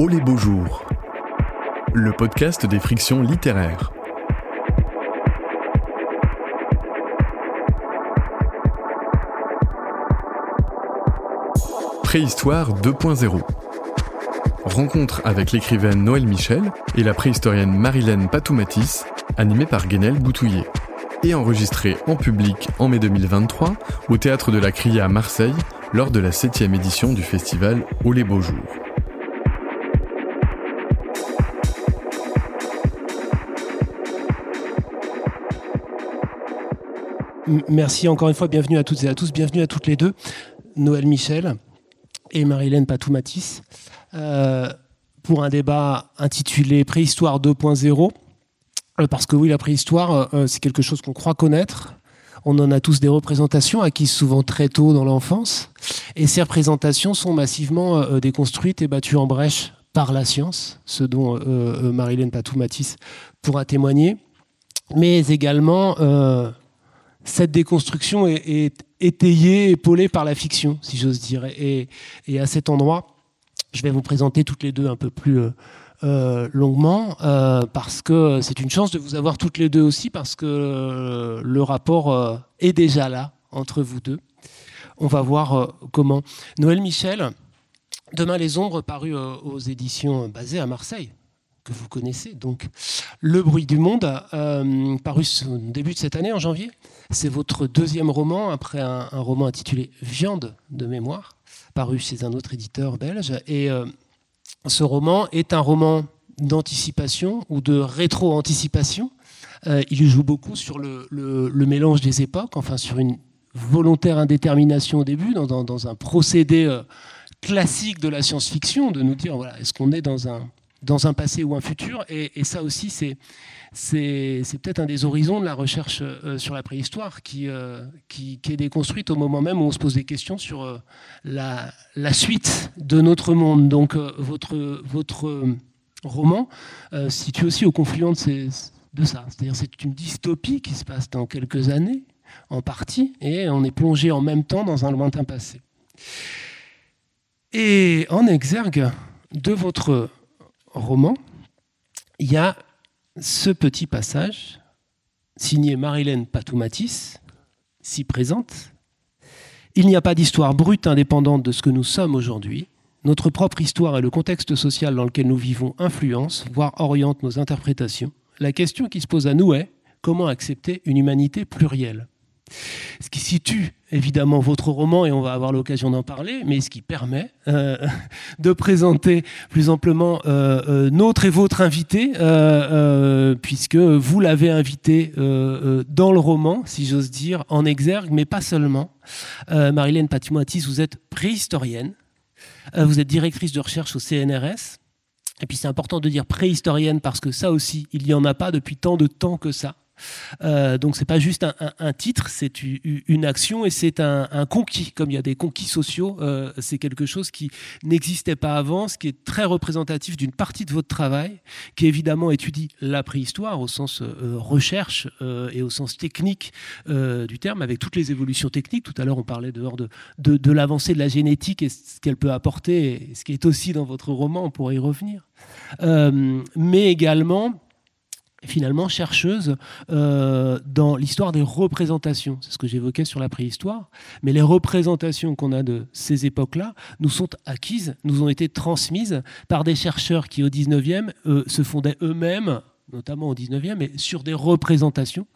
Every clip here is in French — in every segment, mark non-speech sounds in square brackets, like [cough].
Oh les beaux jours, le podcast des frictions littéraires. Préhistoire 2.0. Rencontre avec l'écrivaine Noël Michel et la préhistorienne Marilène Patoumatis, animée par Guénel Boutouillet. Et enregistrée en public en mai 2023 au Théâtre de la Cria à Marseille lors de la 7 édition du festival Oh les beaux jours. Merci encore une fois, bienvenue à toutes et à tous, bienvenue à toutes les deux, Noël Michel et Marilène Patoumatis, euh, pour un débat intitulé Préhistoire 2.0. Euh, parce que oui, la préhistoire, euh, c'est quelque chose qu'on croit connaître. On en a tous des représentations acquises souvent très tôt dans l'enfance. Et ces représentations sont massivement déconstruites et battues en brèche par la science, ce dont Marilène Patoumatis pourra témoigner. Mais également cette déconstruction est, étayée, épaulée par la fiction, si j'ose dire. Et, à cet endroit, je vais vous présenter toutes les deux un peu plus euh, euh, longuement, euh, parce que c'est une chance de vous avoir toutes les deux aussi, parce que le rapport est déjà là entre vous deux. On va voir comment. Noël Michel, Demain les ombres, paru aux éditions basées à Marseille que vous connaissez, donc Le bruit du monde, paru au début de cette année, en janvier. C'est votre deuxième roman, après un, roman intitulé Viande de mémoire, paru chez un autre éditeur belge. Et euh, ce roman est un roman d'anticipation ou de rétro-anticipation. Euh, il joue beaucoup sur le, mélange des époques, enfin sur une volontaire indétermination au début, dans, un procédé euh, classique de la science-fiction, de nous dire voilà, est-ce qu'on est dans un, dans un passé ou un futur et ça aussi, c'est peut-être un des horizons de la recherche euh, sur la préhistoire euh, qui, est déconstruite au moment même où on se pose des questions sur euh, la, suite de notre monde. Donc votre, votre roman situe aussi au confluent de, de ça. C'est-à-dire c'est une dystopie qui se passe dans quelques années, en partie, et on est plongé en même temps dans un lointain passé. Et en exergue de votre roman, il y a ce petit passage, signé Marilène Patoumatis, si présente. Il n'y a pas d'histoire brute indépendante de ce que nous sommes aujourd'hui. Notre propre histoire et le contexte social dans lequel nous vivons influencent, voire orientent nos interprétations. La question qui se pose à nous est comment accepter une humanité plurielle? Ce qui situe évidemment votre roman, et on va avoir l'occasion d'en parler, mais ce qui permet euh, [laughs] de présenter plus amplement euh, euh, notre et votre invité, puisque vous l'avez invité dans le roman, si j'ose dire, en exergue, mais pas seulement. Marilène Patimoatis, vous êtes préhistorienne, vous êtes directrice de recherche au CNRS, et puis c'est important de dire préhistorienne parce que ça aussi, il n'y en a pas depuis tant de temps que ça. Euh, donc c'est pas juste un, titre, c'est une action et c'est un, conquis. Comme il y a des conquis sociaux, euh, c'est quelque chose qui n'existait pas avant, ce qui est très représentatif d'une partie de votre travail, qui évidemment étudie la préhistoire au sens euh, recherche et au sens technique du terme, avec toutes les évolutions techniques. Tout à l'heure, on parlait de, l'avancée de la génétique et ce qu'elle peut apporter, ce qui est aussi dans votre roman, on pourrait y revenir. mais également finalement chercheuse euh, dans l'histoire des représentations. C'est ce que j'évoquais sur la préhistoire. Mais les représentations qu'on a de ces époques-là nous sont acquises, nous ont été transmises par des chercheurs qui, au 19e, euh, se fondaient eux-mêmes, notamment au 19e, mais sur des représentations,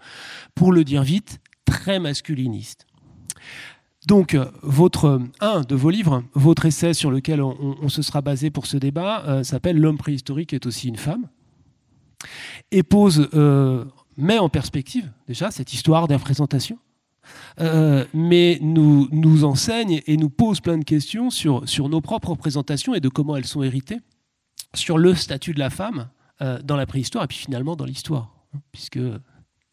pour le dire vite, très masculinistes. Donc, votre, un de vos livres, votre essai sur lequel on, se sera basé pour ce débat, euh, s'appelle L'homme préhistorique est aussi une femme et pose, euh, met en perspective déjà cette histoire d'infrésentation, euh, mais nous, nous enseigne et nous pose plein de questions sur, sur nos propres représentations et de comment elles sont héritées, sur le statut de la femme euh, dans la préhistoire et puis finalement dans l'histoire, hein, puisque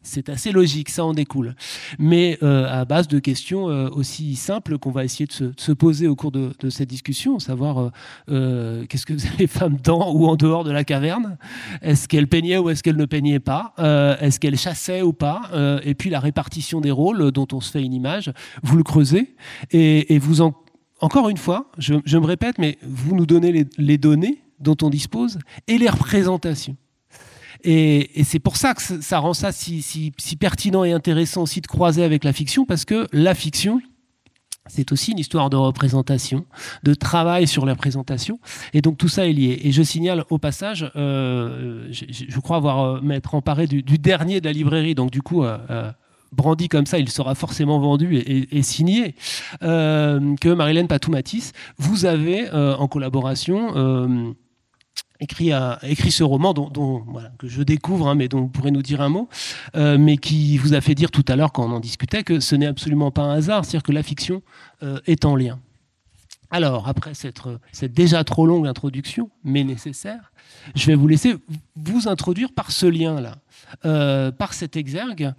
c'est assez logique, ça en découle. Mais euh, à base de questions euh, aussi simples qu'on va essayer de se, poser au cours de, cette discussion, savoir euh, qu'est-ce que les femmes dans ou en dehors de la caverne? Est-ce qu'elles peignaient ou est-ce qu'elles ne peignaient pas? Est-ce qu'elles chassaient ou pas? Et puis la répartition des rôles dont on se fait une image, vous le creusez et, vous en, encore une fois, je, me répète, mais vous nous donnez les données dont on dispose et les représentations. Et, c'est pour ça que ça rend ça si, si, pertinent et intéressant aussi de croiser avec la fiction, parce que la fiction, c'est aussi une histoire de représentation, de travail sur la présentation. Et donc tout ça est lié. Et je signale au passage, euh, je, crois avoir euh, m'être emparé du, dernier de la librairie. Donc du coup, euh, brandi comme ça, il sera forcément vendu et, signé, que Marilène Patoumatis, vous avez en collaboration écrit, ce roman dont, que je découvre, hein, mais dont vous pourrez nous dire un mot, euh, mais qui vous a fait dire tout à l'heure quand on en discutait que ce n'est absolument pas un hasard, c'est-à-dire que la fiction euh, est en lien. Alors, après cette, cette, déjà trop longue introduction, mais nécessaire, je vais vous laisser vous introduire par ce lien-là, euh, par cet exergue,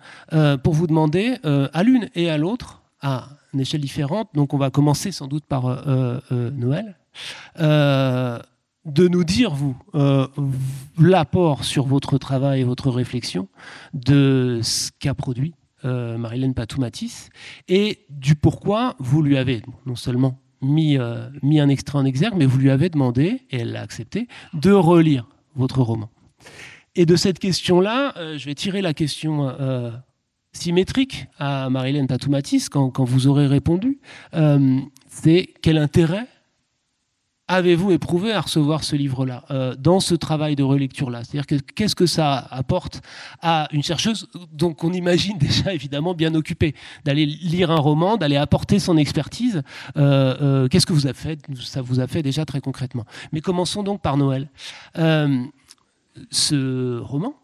pour vous demander à l'une et à l'autre, à une échelle différente, donc on va commencer sans doute par Noël, de nous dire, vous, euh, l'apport sur votre travail et votre réflexion de ce qu'a produit euh, Marilène Patoumatis et du pourquoi vous lui avez non seulement mis, euh, mis un extrait en exergue, mais vous lui avez demandé, et elle l'a accepté, de relire votre roman. Et de cette question-là, je vais tirer la question symétrique à Marilène Patoumatis quand, quand, vous aurez répondu. c'est quel intérêt avez-vous éprouvé à recevoir ce livre-là, euh, dans ce travail de relecture-là? C'est-à-dire qu'est-ce que ça apporte à une chercheuse dont on imagine [laughs] déjà évidemment bien occupée, d'aller lire un roman, d'aller apporter son expertise euh, euh, Qu'est-ce que vous a fait Ça vous a fait déjà très concrètement. Mais commençons donc par Noël. ce roman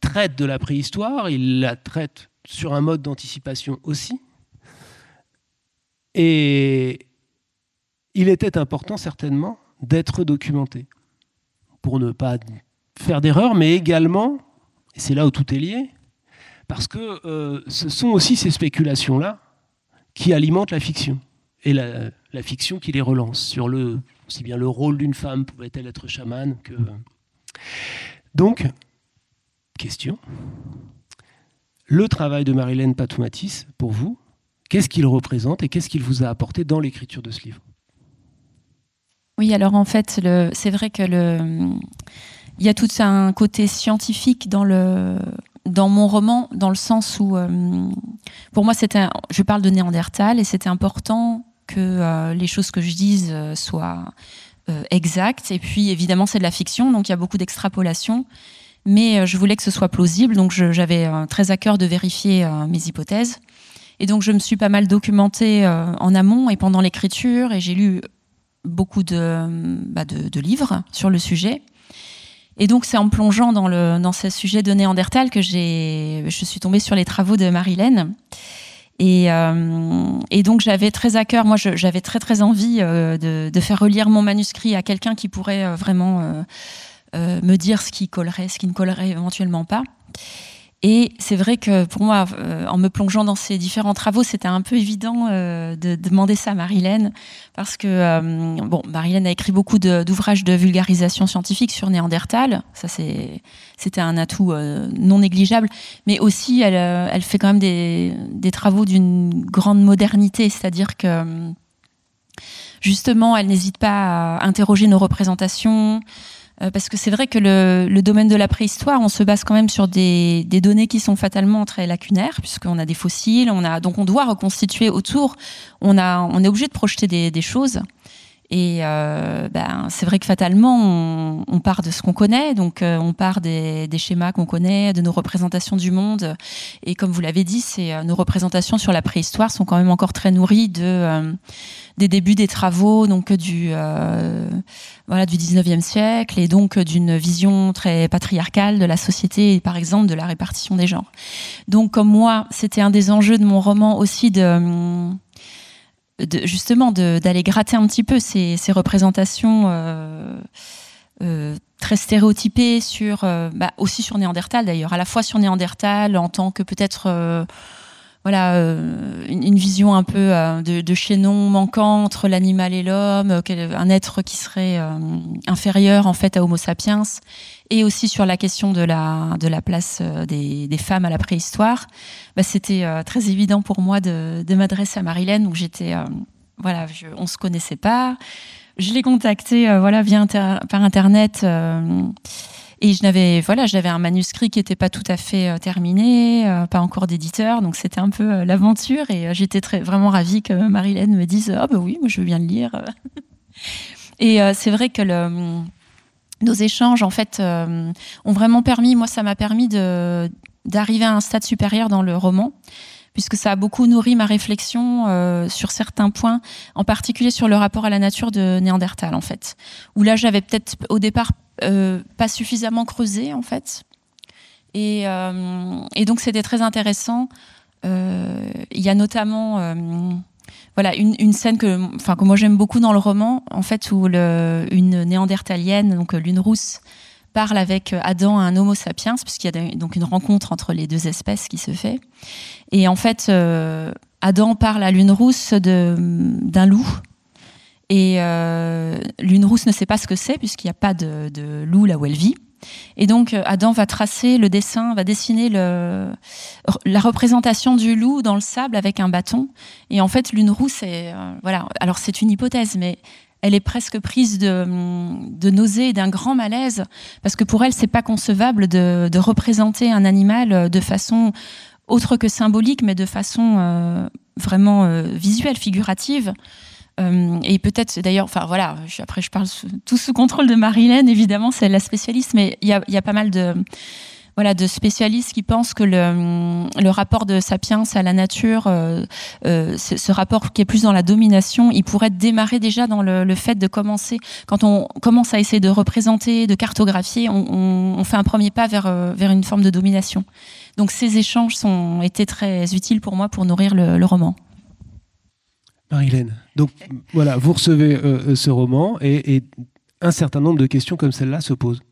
traite de la préhistoire, il la traite sur un mode d'anticipation aussi. Et il était important certainement d'être documenté. Pour ne pas faire d'erreur, mais également, et c'est là où tout est lié, parce que euh, ce sont aussi ces spéculations-là qui alimentent la fiction, et la, fiction qui les relance sur le, aussi bien le rôle d'une femme pouvait-elle être chamane que... Donc, question, le travail de Marilène Patoumatis, pour vous, qu'est-ce qu'il représente et qu'est-ce qu'il vous a apporté dans l'écriture de ce livre? Oui, alors en fait, c'est vrai que il y a tout un côté scientifique dans mon roman, dans le sens où, euh, pour moi, je parle de Néandertal et c'était important que euh, les choses que je dise euh, soient exactes. Et puis, évidemment, c'est de la fiction, donc il y a beaucoup d'extrapolation. Mais je voulais que ce soit plausible, donc j'avais très à cœur de vérifier mes hypothèses. Et donc, je me suis pas mal documentée en amont et pendant l'écriture, et j'ai lu beaucoup bah, de, livres sur le sujet. Et donc, c'est en plongeant dans, ce sujet de Néandertal que je suis tombée sur les travaux de Marilène. Et, euh, et donc, j'avais très à cœur, moi, j'avais très, très envie euh, de, de, faire relire mon manuscrit à quelqu'un qui pourrait euh, vraiment me dire ce qui collerait, ce qui ne collerait éventuellement pas. Et c'est vrai que pour moi, euh, en me plongeant dans ces différents travaux, c'était un peu évident euh, de demander ça à Marilène, parce que euh, bon, Marilène a écrit beaucoup d'ouvrages de, vulgarisation scientifique sur Néandertal, ça c'était un atout non négligeable, mais aussi elle, fait quand même des travaux d'une grande modernité, c'est-à-dire que justement, elle n'hésite pas à interroger nos représentations. Euh, parce que c'est vrai que le, domaine de la préhistoire, on se base quand même sur des, données qui sont fatalement très lacunaires, puisqu'on a des fossiles, on a donc on doit reconstituer autour. On a, on est obligé de projeter des, choses. Et euh, ben, c'est vrai que fatalement, on, part de ce qu'on connaît, donc euh, on part des, schémas qu'on connaît, de nos représentations du monde. Et comme vous l'avez dit, c'est nos représentations sur la préhistoire sont quand même encore très nourries de des débuts des travaux donc du euh, voilà du 19e siècle et donc d'une vision très patriarcale de la société et par exemple de la répartition des genres. Donc comme moi, c'était un des enjeux de mon roman aussi de, justement d'aller gratter un petit peu ces, représentations euh, euh, très stéréotypées sur bah, aussi sur Néandertal d'ailleurs, à la fois sur Néandertal en tant que peut-être voilà euh, une, vision un peu euh, de, chaînon manquant entre l'animal et l'homme, euh, un être qui serait inférieur en fait à Homo sapiens, et aussi sur la question de la place des, femmes à la préhistoire. Bah, C'était très évident pour moi de, m'adresser à Marilène, où j'étais voilà, je, on se connaissait pas je l'ai contacté voilà via par internet et je n'avais voilà, j'avais un manuscrit qui n'était pas tout à fait terminé, pas encore d'éditeur, donc c'était un peu l'aventure. Et j'étais très vraiment ravie que Marilène me dise ah oh, oui, moi je veux bien le lire. [laughs] et c'est vrai que le nos échanges en fait ont vraiment permis, moi ça m'a permis d'arriver à un stade supérieur dans le roman puisque ça a beaucoup nourri ma réflexion euh, sur certains points, en particulier sur le rapport à la nature de Néandertal, en fait. Où là, j'avais peut-être au départ euh, pas suffisamment creusé, en fait. Et, euh, donc, c'était très intéressant. Il y a notamment voilà une, scène que, que moi j'aime beaucoup dans le roman, en fait, où une néandertalienne, donc lune rousse, parle avec Adam, un Homo sapiens, puisqu'il y a donc une rencontre entre les deux espèces qui se fait. Et en fait, euh, Adam parle à Lune Rousse d'un loup. Et euh, Lune Rousse ne sait pas ce que c'est, puisqu'il n'y a pas de, loup là où elle vit. Et donc, Adam va tracer le dessin, va dessiner le, la représentation du loup dans le sable avec un bâton. Et en fait, Lune Rousse, est, euh, voilà. Alors, c'est une hypothèse, mais elle est presque prise de, de nausée d'un grand malaise parce que pour elle c'est pas concevable de, de, représenter un animal de façon autre que symbolique mais de façon euh, vraiment euh, visuelle figurative. Euh, et peut-être d'ailleurs enfin voilà après je parle tout sous contrôle de Marilène évidemment c'est la spécialiste mais il y a, y a pas mal de voilà, de spécialistes qui pensent que le, rapport de Sapiens à la nature, euh, euh, ce, rapport qui est plus dans la domination, il pourrait démarrer déjà dans le, fait de commencer, quand on commence à essayer de représenter, de cartographier, on, fait un premier pas vers, euh, vers une forme de domination. Donc ces échanges ont été très utiles pour moi pour nourrir le, roman. Marilène, donc voilà, vous recevez ce roman et un certain nombre de questions comme celle-là se posent.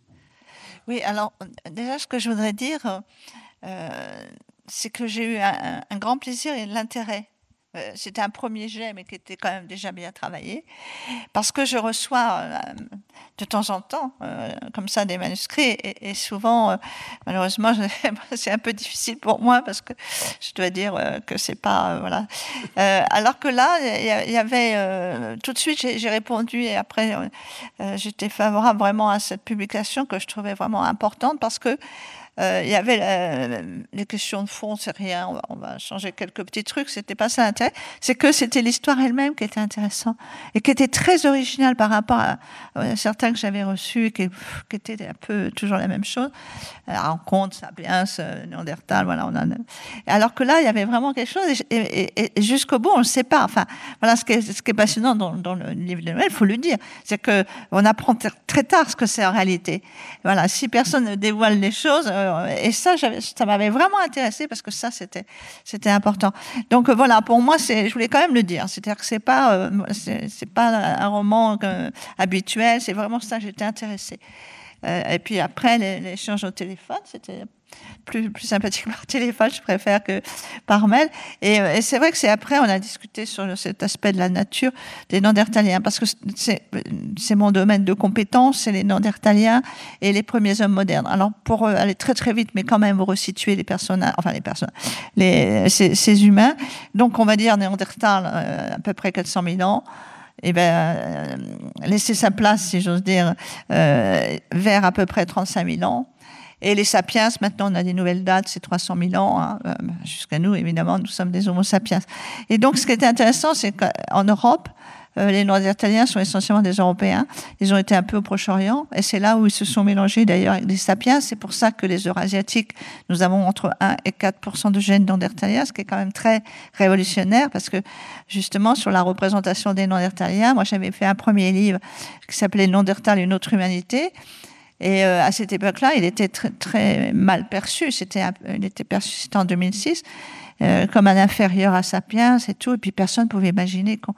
Oui, alors déjà, ce que je voudrais dire, euh, c'est que j'ai eu un, un, grand plaisir et l'intérêt c'était un premier jet, mais qui était quand même déjà bien travaillé, parce que je reçois euh, de temps en temps, euh, comme ça, des manuscrits, et, souvent, malheureusement, [laughs] c'est un peu difficile pour moi, parce que je dois dire que c'est pas, voilà. alors que là, il y, avait, tout de suite, j'ai répondu, et après, j'étais favorable vraiment à cette publication que je trouvais vraiment importante, parce que euh, il y avait les questions de fond, c'est rien, on va, changer quelques petits trucs, c'était pas ça l'intérêt. C'est que c'était l'histoire elle-même qui était intéressante et qui était très originale par rapport à, certains que j'avais reçus et qui, étaient un peu toujours la même chose. La rencontre, Sapiens, euh, Néandertal, voilà. On en a... Alors que là, il y avait vraiment quelque chose et, jusqu'au bout, on ne sait pas. Enfin, voilà ce qui est, ce qui est passionnant dans, le livre de Noël, il faut le dire, c'est que on apprend très tard ce que c'est en réalité. Voilà, si personne ne dévoile les choses, euh, euh, et ça, ça m'avait vraiment intéressé parce que ça, c'était, c'était important. Donc euh, voilà, pour moi, c'est, je voulais quand même le dire. C'est-à-dire que c'est pas, euh, c'est, pas un roman habituel. C'est vraiment ça. J'étais intéressée. Et puis après, l'échange au téléphone, c'était plus, plus sympathique [laughs] par téléphone, je préfère que par mail. Et, euh, et c'est vrai que c'est après, on a discuté sur cet aspect de la nature des Néandertaliens, parce que c'est, mon domaine de compétence, c'est les Néandertaliens et les premiers hommes modernes. Alors, pour euh, aller très très vite, mais quand même resituer les personnages, enfin les personnes, les, ces, ces, humains. Donc, on va dire Néandertal, euh, à peu près 400 000 ans eh ben, euh, laisser sa place, si j'ose dire, euh, vers à peu près 35 000 ans. Et les sapiens, maintenant on a des nouvelles dates, c'est 300 000 ans, hein, euh, jusqu'à nous évidemment, nous sommes des homo sapiens. Et donc ce qui était intéressant, c'est qu'en Europe, euh, les Néandertaliens sont essentiellement des Européens. Ils ont été un peu au Proche-Orient, et c'est là où ils se sont mélangés d'ailleurs avec les sapiens. C'est pour ça que les Eurasiatiques, nous avons entre 1 et 4% de gènes néandertaliens, ce qui est quand même très révolutionnaire, parce que justement sur la représentation des Néandertaliens, moi j'avais fait un premier livre qui s'appelait Néandertal, une autre humanité. Et euh, à cette époque-là, il était très, mal perçu. C'était, il était perçu, c'était en 2006, euh, comme un inférieur à Sapiens et tout. Et puis personne ne pouvait imaginer qu'on,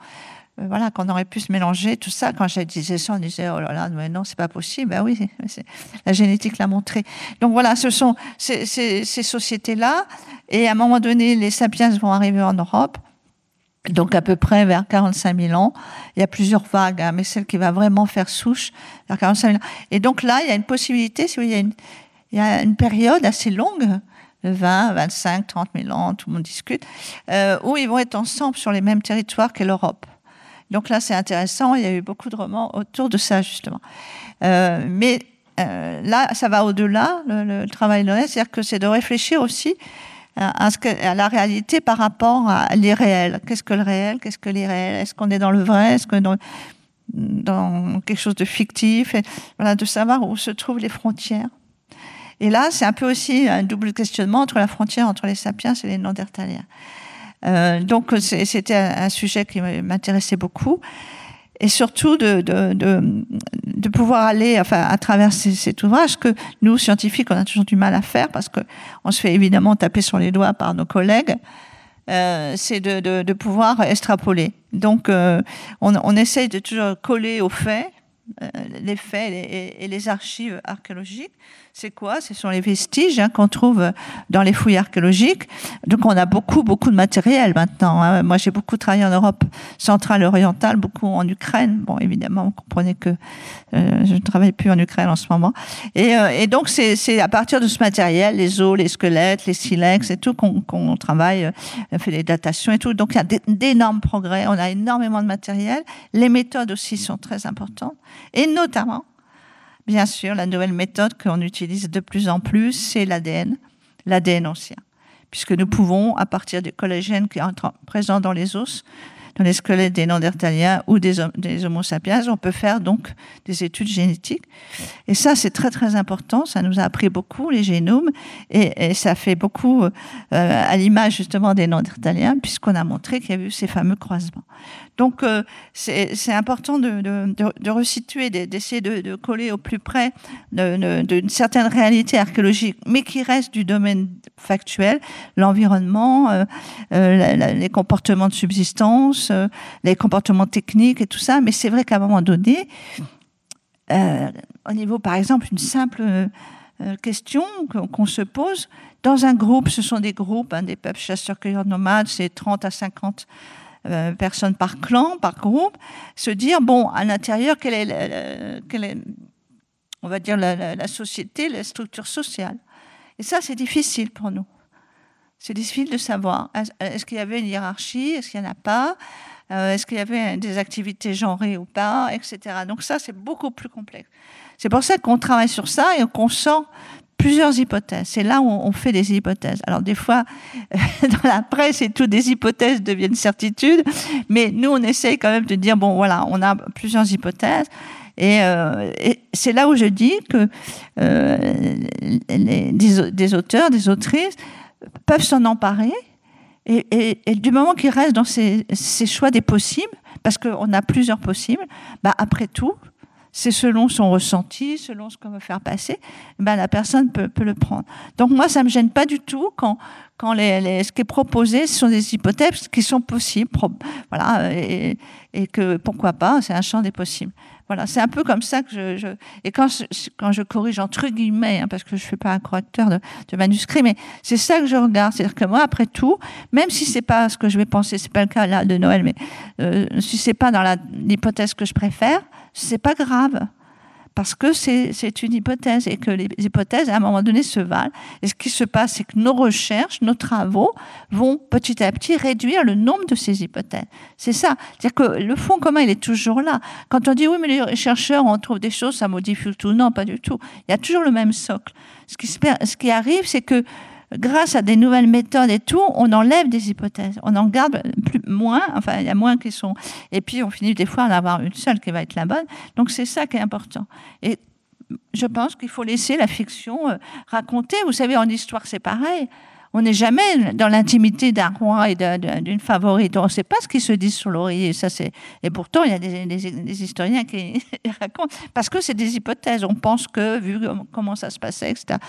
voilà, qu'on aurait pu se mélanger, tout ça. Quand j'ai disais ça, on disait, oh là là, mais non, c'est pas possible. Ben oui, [laughs] la génétique l'a montré. Donc voilà, ce sont ces, sociétés-là. Et à un moment donné, les sapiens vont arriver en Europe donc à peu près vers 45 000 ans. Il y a plusieurs vagues, hein, mais celle qui va vraiment faire souche vers 45 000 ans. Et donc là, il y a une possibilité, si il, y a une, période assez longue, de 20, 25, 30 000 ans, tout le monde discute, euh, où ils vont être ensemble sur les mêmes territoires que l'Europe. Donc là, c'est intéressant. Il y a eu beaucoup de romans autour de ça, justement. Euh, mais euh, là, ça va au-delà, le, travail de c'est-à-dire que c'est de réfléchir aussi à, ce que, la réalité par rapport à l'irréel. Qu'est-ce que le réel? Qu'est-ce que l'irréel? Est-ce qu'on est dans le vrai? Est-ce qu'on est dans, quelque chose de fictif? Et, Voilà, de savoir où se trouvent les frontières. Et là, c'est un peu aussi un double questionnement entre la frontière entre les sapiens et les Néandertaliens. Euh, donc c'était un sujet qui m'intéressait beaucoup et surtout de, pouvoir aller enfin, à travers cet ouvrage que nous, scientifiques, on a toujours du mal à faire parce qu'on se fait évidemment taper sur les doigts par nos collègues. Euh, c'est de, pouvoir extrapoler. Donc, euh, on, on essaye de toujours coller aux faits, les faits et, les archives archéologiques, c'est quoi? Ce sont les vestiges hein, qu'on trouve dans les fouilles archéologiques. Donc on a beaucoup, beaucoup de matériel maintenant. Hein. Moi j'ai beaucoup travaillé en Europe centrale orientale, beaucoup en Ukraine. Bon, évidemment, vous comprenez que euh, je ne travaille plus en Ukraine en ce moment. Et, euh, et donc c'est à partir de ce matériel, les os, les squelettes, les silex et tout, qu'on travaille, on euh, fait des datations et tout. Donc il y a d'énormes progrès. On a énormément de matériel. Les méthodes aussi sont très importantes. Et notamment, Bien sûr, la nouvelle méthode qu'on utilise de plus en plus, c'est l'ADN, l'ADN ancien, puisque nous pouvons, à partir des collagènes qui sont présents dans les os, dans les squelettes des Néandertaliens ou des, Homo sapiens, on peut faire donc des études génétiques. Et ça, c'est très très important. Ça nous a appris beaucoup les génomes et, ça fait beaucoup euh, à l'image justement des Néandertaliens, puisqu'on a montré qu'il y a eu ces fameux croisements. Donc euh, c'est important de, de, de, resituer, d'essayer de, coller au plus près d'une certaine réalité archéologique, mais qui reste du domaine factuel, l'environnement, euh, les comportements de subsistance euh, les comportements techniques et tout ça. Mais c'est vrai qu'à un moment donné, euh, au niveau, par exemple, une simple euh, question qu'on se pose, dans un groupe, ce sont des groupes, hein, des peuples chasseurs-cueilleurs nomades, c'est 30 à 50 personnes par clan, par groupe, se dire, bon, à l'intérieur, quelle est, quelle est, on va dire, la, la société, la structure sociale. Et ça, c'est difficile pour nous. C'est difficile de savoir. Est-ce qu'il y avait une hiérarchie? Est-ce qu'il n'y en a pas? Euh, Est-ce qu'il y avait des activités genrées ou pas? Etc. Donc ça, c'est beaucoup plus complexe. C'est pour ça qu'on travaille sur ça et qu'on sort plusieurs hypothèses. C'est là où on fait des hypothèses. Alors des fois, [laughs] dans la presse et tout, des hypothèses deviennent certitudes, mais nous, on essaye quand même de dire, bon, voilà, on a plusieurs hypothèses. Et, euh, c'est là où je dis que euh, les, des, auteurs, des autrices peuvent s'en emparer. Et, du moment qu'ils restent dans ces, choix des possibles, parce qu'on a plusieurs possibles, bah après tout, c'est selon son ressenti, selon ce qu'on veut faire passer, ben la personne peut, le prendre. Donc moi, ça me gêne pas du tout quand, quand les, ce qui est proposé, ce sont des hypothèses qui sont possibles, voilà, et que pourquoi pas, c'est un champ des possibles. Voilà, c'est un peu comme ça que je, et quand je, quand je corrige entre guillemets, hein, parce que je suis pas un correcteur de, de manuscrit, mais c'est ça que je regarde, c'est-à-dire que moi, après tout, même si c'est pas ce que je vais penser, c'est pas le cas là de Noël, mais euh, si c'est pas dans l'hypothèse que je préfère, c'est pas grave parce que c'est une hypothèse et que les hypothèses, à un moment donné, se valent. Et ce qui se passe, c'est que nos recherches, nos travaux vont petit à petit réduire le nombre de ces hypothèses. C'est ça. C'est-à-dire que le fond commun, il est toujours là. Quand on dit oui, mais les chercheurs, on trouve des choses, ça modifie tout. Non, pas du tout. Il y a toujours le même socle. Ce qui, ce qui arrive, c'est que grâce à des nouvelles méthodes et tout, on enlève des hypothèses. On en garde plus, moins, enfin, il y a moins qui sont. Et puis, on finit des fois en avoir une seule qui va être la bonne. Donc, c'est ça qui est important. Et je pense qu'il faut laisser la fiction euh, raconter. Vous savez, en histoire, c'est pareil on n'est jamais dans l'intimité d'un roi et d'une favorite. On ne sait pas ce qu'ils se disent sur l'oreiller. Ça, c'est et pourtant il y a des, historiens qui [laughs] racontent parce que c'est des hypothèses. On pense que vu comment ça se passait, etc.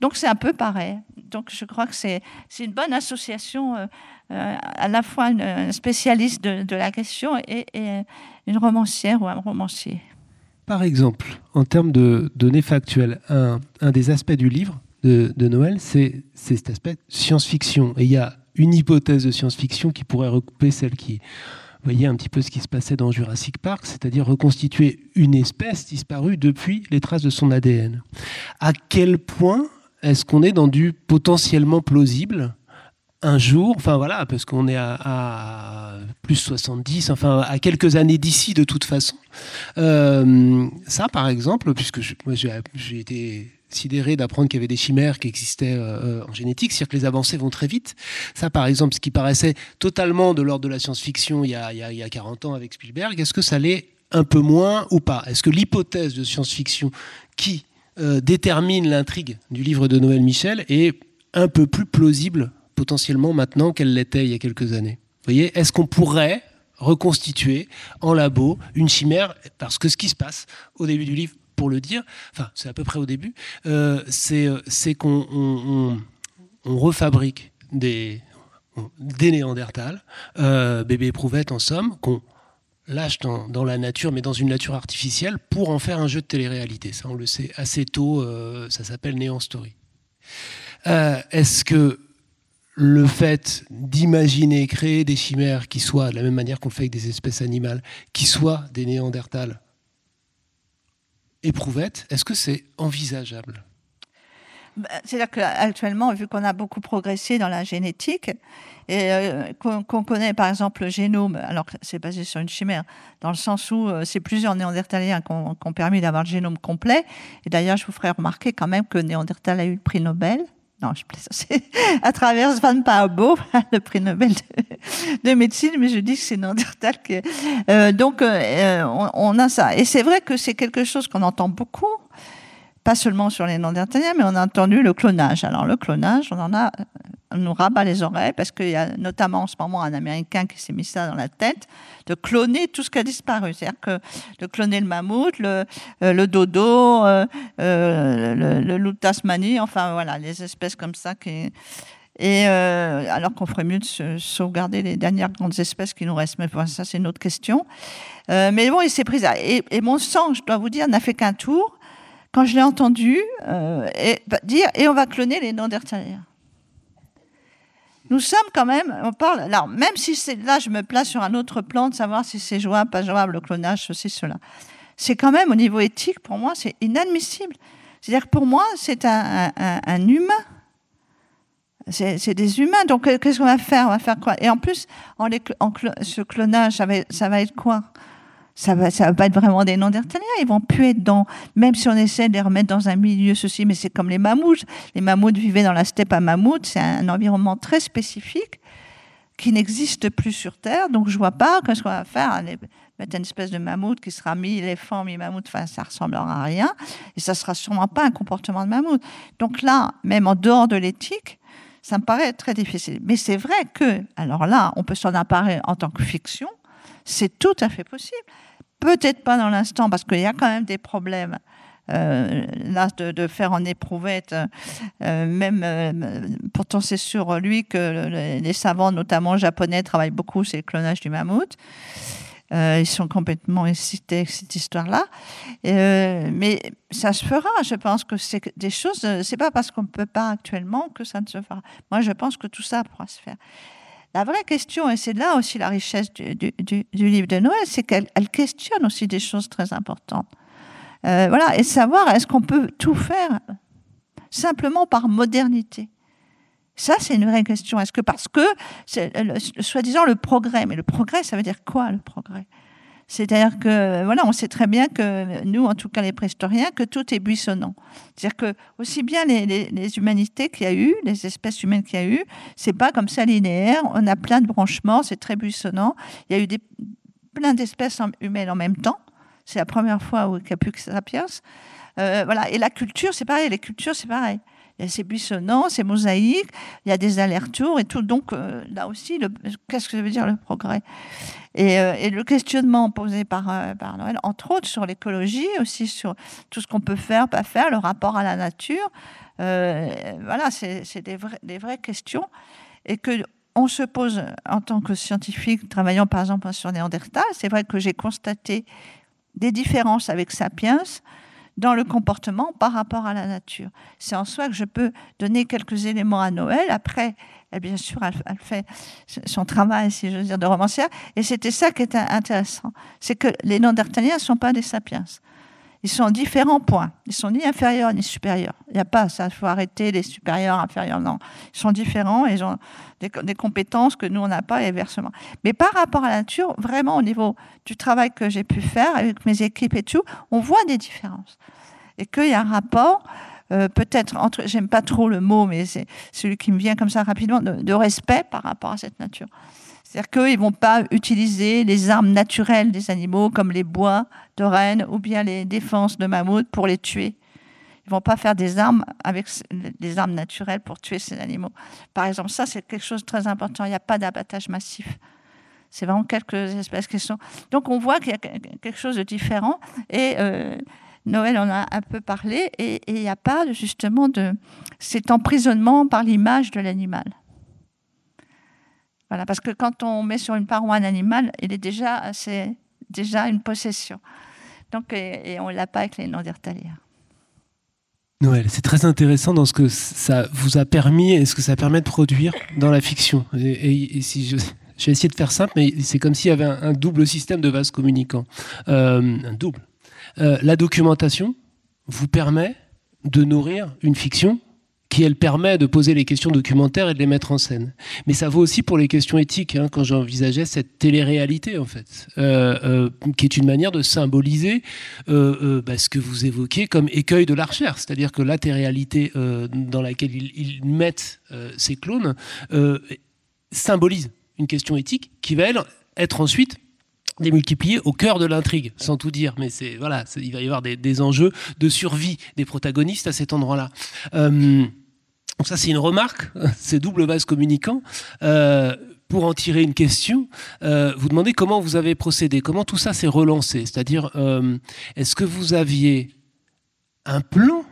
Donc c'est un peu pareil. Donc je crois que c'est une bonne association. Euh, euh, à la fois une spécialiste de, la question et, une romancière ou un romancier. Par exemple, en termes de données factuelles, un des aspects du livre, de, Noël, c'est cet aspect science-fiction. Et il y a une hypothèse de science-fiction qui pourrait recouper celle qui voyait un petit peu ce qui se passait dans Jurassic Park, c'est-à-dire reconstituer une espèce disparue depuis les traces de son ADN. À quel point est-ce qu'on est dans du potentiellement plausible un jour, enfin voilà, parce qu'on est à, plus 70, enfin à quelques années d'ici de toute façon. Euh, ça, par exemple, puisque moi j'ai été d'apprendre qu'il y avait des chimères qui existaient euh, en génétique, c'est-à-dire que les avancées vont très vite. Ça, par exemple, ce qui paraissait totalement de l'ordre de la science-fiction il, il, y a 40 ans avec Spielberg, est-ce que ça l'est un peu moins ou pas? Est-ce que l'hypothèse de science-fiction qui euh, détermine l'intrigue du livre de Noël Michel est un peu plus plausible potentiellement maintenant qu'elle l'était il y a quelques années? Vous voyez, est-ce qu'on pourrait reconstituer en labo une chimère? Parce que ce qui se passe au début du livre, pour le dire, enfin c'est à peu près au début, euh, euh, c'est qu'on on, refabrique des, des Néandertals, euh, bébé éprouvette en somme, qu'on lâche dans, la nature, mais dans une nature artificielle, pour en faire un jeu de télé-réalité. Ça, on le sait assez tôt, ça s'appelle Néant Story. Est-ce que le fait d'imaginer créer des chimères qui soient, de la même manière qu'on fait avec des espèces animales, qui soient des néandertals éprouvettes, est-ce que c'est envisageable? Bah, C'est-à-dire qu'actuellement, vu qu'on a beaucoup progressé dans la génétique, et euh, qu'on connaît par exemple le génome, alors c'est basé sur une chimère, dans le sens où euh, c'est plusieurs néandertaliens qui ont, permis d'avoir le génome complet. Et d'ailleurs, je vous ferai remarquer quand même que Néandertal a eu le prix Nobel non, je plaisante, [laughs] à travers Van Paabo, [laughs] le prix Nobel de, médecine, mais je dis que c'est Néandertal. Que, euh, donc, euh, on, on, a ça. Et c'est vrai que c'est quelque chose qu'on entend beaucoup, pas seulement sur les Néandertaliens, mais on a entendu le clonage. Alors, le clonage, on en a on nous rabat les oreilles parce qu'il y a notamment en ce moment un Américain qui s'est mis ça dans la tête de cloner tout ce qui a disparu. C'est-à-dire que de cloner le mammouth, le, euh, dodo, euh, euh, le, le, loup de Tasmanie, enfin voilà, les espèces comme ça qui. Et alors qu'on ferait mieux de sauvegarder les dernières grandes espèces qui nous restent. Mais ça, c'est une autre question. mais bon, il s'est pris. Et, et, mon sang, je dois vous dire, n'a fait qu'un tour quand je l'ai entendu et, bah, dire et on va cloner les Néandertaliens nous sommes quand même, on parle, alors même si là, je me place sur un autre plan de savoir si c'est jouable, pas jouable, le clonage, ceci, cela. C'est quand même, au niveau éthique, pour moi, c'est inadmissible. C'est-à-dire que pour moi, c'est un, humain. C'est des humains. Donc, qu'est-ce qu'on va faire? On va faire quoi? Et en plus, ce clonage, ça va être quoi? Ça va, ça va pas être vraiment des Néandertaliens. Ils vont plus être dans, même si on essaie de les remettre dans un milieu ceci, mais c'est comme les mammouths. Les mammouths vivaient dans la steppe à mammouth. C'est un environnement très spécifique qui n'existe plus sur Terre. Donc je vois pas qu'est-ce qu'on va faire. Mettre une espèce de mammouth qui sera mi-éléphant, mi-mammouth, enfin, ça ressemblera à rien. Et ça sera sûrement pas un comportement de mammouth. Donc là, même en dehors de l'éthique, ça me paraît très difficile. Mais c'est vrai que, alors là, on peut s'en emparer en tant que fiction. C'est tout à fait possible. Peut-être pas dans l'instant, parce qu'il y a quand même des problèmes. Euh, là, de, faire en éprouvette, euh, même, euh, pourtant c'est sur lui que les savants, notamment japonais, travaillent beaucoup, c'est le clonage du mammouth. ils sont complètement excités avec cette histoire-là. mais ça se fera. Je pense que c'est des choses. C'est pas parce qu'on ne peut pas actuellement que ça ne se fera. Moi, je pense que tout ça pourra se faire. La vraie question, et c'est là aussi la richesse du, livre de Noël, c'est qu'elle questionne aussi des choses très importantes. Euh, voilà, et savoir est-ce qu'on peut tout faire simplement par modernité? Ça, c'est une vraie question. Est-ce que parce que, soi-disant, le progrès, mais le progrès, ça veut dire quoi le progrès? C'est-à-dire que, voilà, on sait très bien que nous, en tout cas les préhistoriens, que tout est buissonnant. C'est-à-dire que aussi bien les, humanités qu'il y a eu, les espèces humaines qu'il y a eu, c'est pas comme ça linéaire. On a plein de branchements, c'est très buissonnant. Il y a eu des, plein d'espèces humaines en même temps. C'est la première fois où il n'y a plus que sapiens. Euh, voilà. Et la culture, c'est pareil. Les cultures, c'est pareil c'est buissonnant, c'est mosaïque, il y a des allers-retours et tout. Donc euh, là aussi, qu'est-ce que veut dire le progrès? Euh, et, le questionnement posé par, euh, par Noël, entre autres sur l'écologie, aussi sur tout ce qu'on peut faire, pas faire, le rapport à la nature, voilà, c'est des, des, vraies questions et que on se pose en tant que scientifique, travaillant par exemple sur Néandertal. C'est vrai que j'ai constaté des différences avec Sapiens dans le comportement par rapport à la nature. C'est en soi que je peux donner quelques éléments à Noël. Après, bien sûr, elle, fait son travail, si je veux dire, de romancière. Et c'était ça qui était intéressant. C'est que les Néandertaliens ne sont pas des sapiens. Ils sont en différents points. Ils sont ni inférieurs ni supérieurs. Il n'y a pas ça. Il faut arrêter les supérieurs, inférieurs. Non. Ils sont différents ils ont des, compétences que nous, on n'a pas et inversement. Mais par rapport à la nature, vraiment, au niveau du travail que j'ai pu faire avec mes équipes et tout, on voit des différences. Et qu'il y a un rapport, euh, peut-être entre, j'aime pas trop le mot, mais c'est celui qui me vient comme ça rapidement, de respect par rapport à cette nature. C'est-à-dire qu'ils ne vont pas utiliser les armes naturelles des animaux comme les bois de rennes ou bien les défenses de mammouth pour les tuer. Ils ne vont pas faire des armes avec des armes naturelles pour tuer ces animaux. Par exemple, ça, c'est quelque chose de très important. Il n'y a pas d'abattage massif. C'est vraiment quelques espèces qui sont. Donc, on voit qu'il y a quelque chose de différent. Et euh, Noël en a un peu parlé. Et il n'y a pas justement de cet emprisonnement par l'image de l'animal. Voilà, parce que quand on met sur une paroi un animal, il est déjà, c'est déjà une possession. Donc, et, on ne l'a pas avec les Néandertaliens. Noël, c'est très intéressant dans ce que ça vous a permis et ce que ça permet de produire dans la fiction. Et, si je, vais essayer de faire simple, mais c'est comme s'il y avait un, double système de vases communicants. Euh, un double. Euh, la documentation vous permet de nourrir une fiction qui elle permet de poser les questions documentaires et de les mettre en scène. Mais ça vaut aussi pour les questions éthiques, hein, quand j'envisageais cette télé-réalité en fait, euh, euh, qui est une manière de symboliser euh, bah, ce que vous évoquez comme écueil de la recherche, c'est-à-dire que la télé-réalité dans laquelle ils, mettent ces clones symbolise une question éthique qui va être ensuite démultipliée au cœur de l'intrigue, sans tout dire. Mais c'est voilà, il va y avoir des, des, enjeux de survie des protagonistes à cet endroit-là. Donc ça, c'est une remarque, [laughs] c'est double vase communicant. Euh, pour en tirer une question, euh, vous demandez comment vous avez procédé, comment tout ça s'est relancé. C'est-à-dire, euh, est-ce que vous aviez un plan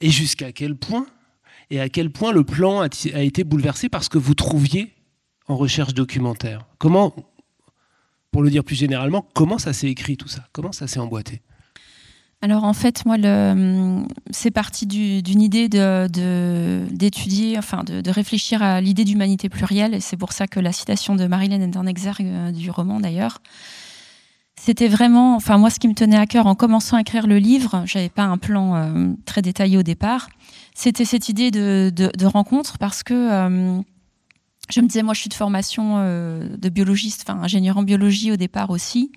et jusqu'à quel point Et à quel point le plan a, a été bouleversé parce que vous trouviez en recherche documentaire? Comment, pour le dire plus généralement, comment ça s'est écrit tout ça? Comment ça s'est emboîté? Alors en fait, moi, c'est parti d'une idée d'étudier, de, enfin de, réfléchir à l'idée d'humanité plurielle, et c'est pour ça que la citation de Marilyn est un exergue euh, du roman d'ailleurs. C'était vraiment, enfin moi, ce qui me tenait à cœur en commençant à écrire le livre, j'avais pas un plan euh, très détaillé au départ, c'était cette idée de, rencontre parce que euh, je me disais, moi, je suis de formation de biologiste, enfin ingénieur en biologie au départ aussi.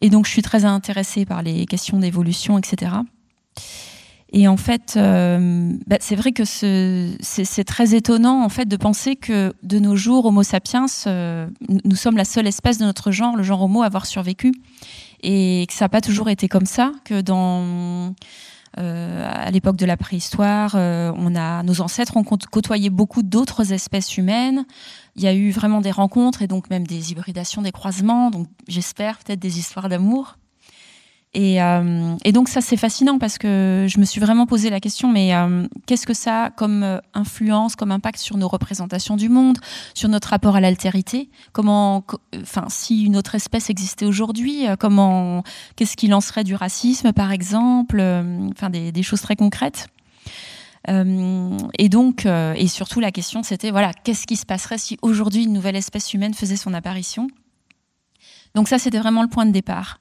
Et donc, je suis très intéressée par les questions d'évolution, etc. Et en fait, euh, bah, c'est vrai que c'est très étonnant en fait de penser que de nos jours, Homo sapiens, euh, nous sommes la seule espèce de notre genre, le genre Homo, à avoir survécu, et que ça n'a pas toujours été comme ça, que dans euh, à l'époque de la préhistoire, on a nos ancêtres ont côtoyé beaucoup d'autres espèces humaines. Il y a eu vraiment des rencontres et donc même des hybridations, des croisements. Donc j'espère peut-être des histoires d'amour. Et, euh, donc ça c'est fascinant parce que je me suis vraiment posé la question, mais euh, qu'est-ce que ça a comme euh, influence, comme impact sur nos représentations du monde, sur notre rapport à l'altérité? Comment, enfin, si une autre espèce existait aujourd'hui, comment, qu'est-ce qui lancerait du racisme par exemple Enfin, des, choses très concrètes. Euh, et donc, euh, et surtout, la question, c'était voilà, qu'est-ce qui se passerait si aujourd'hui une nouvelle espèce humaine faisait son apparition? Donc ça, c'était vraiment le point de départ.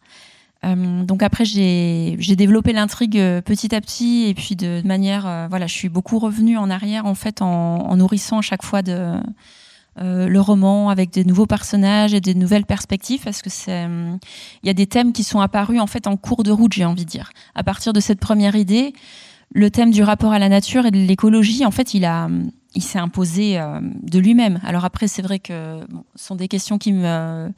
Euh, donc après, j'ai développé l'intrigue petit à petit et puis de, manière, voilà, je suis beaucoup revenue en arrière en fait en, nourrissant à chaque fois de, le roman avec des nouveaux personnages et des nouvelles perspectives parce que c'est, il y a des thèmes qui sont apparus en fait en cours de route, j'ai envie de dire. À partir de cette première idée, le thème du rapport à la nature et de l'écologie, en fait, il a, il s'est imposé euh, de lui-même. Alors après, c'est vrai que ce sont des questions qui me,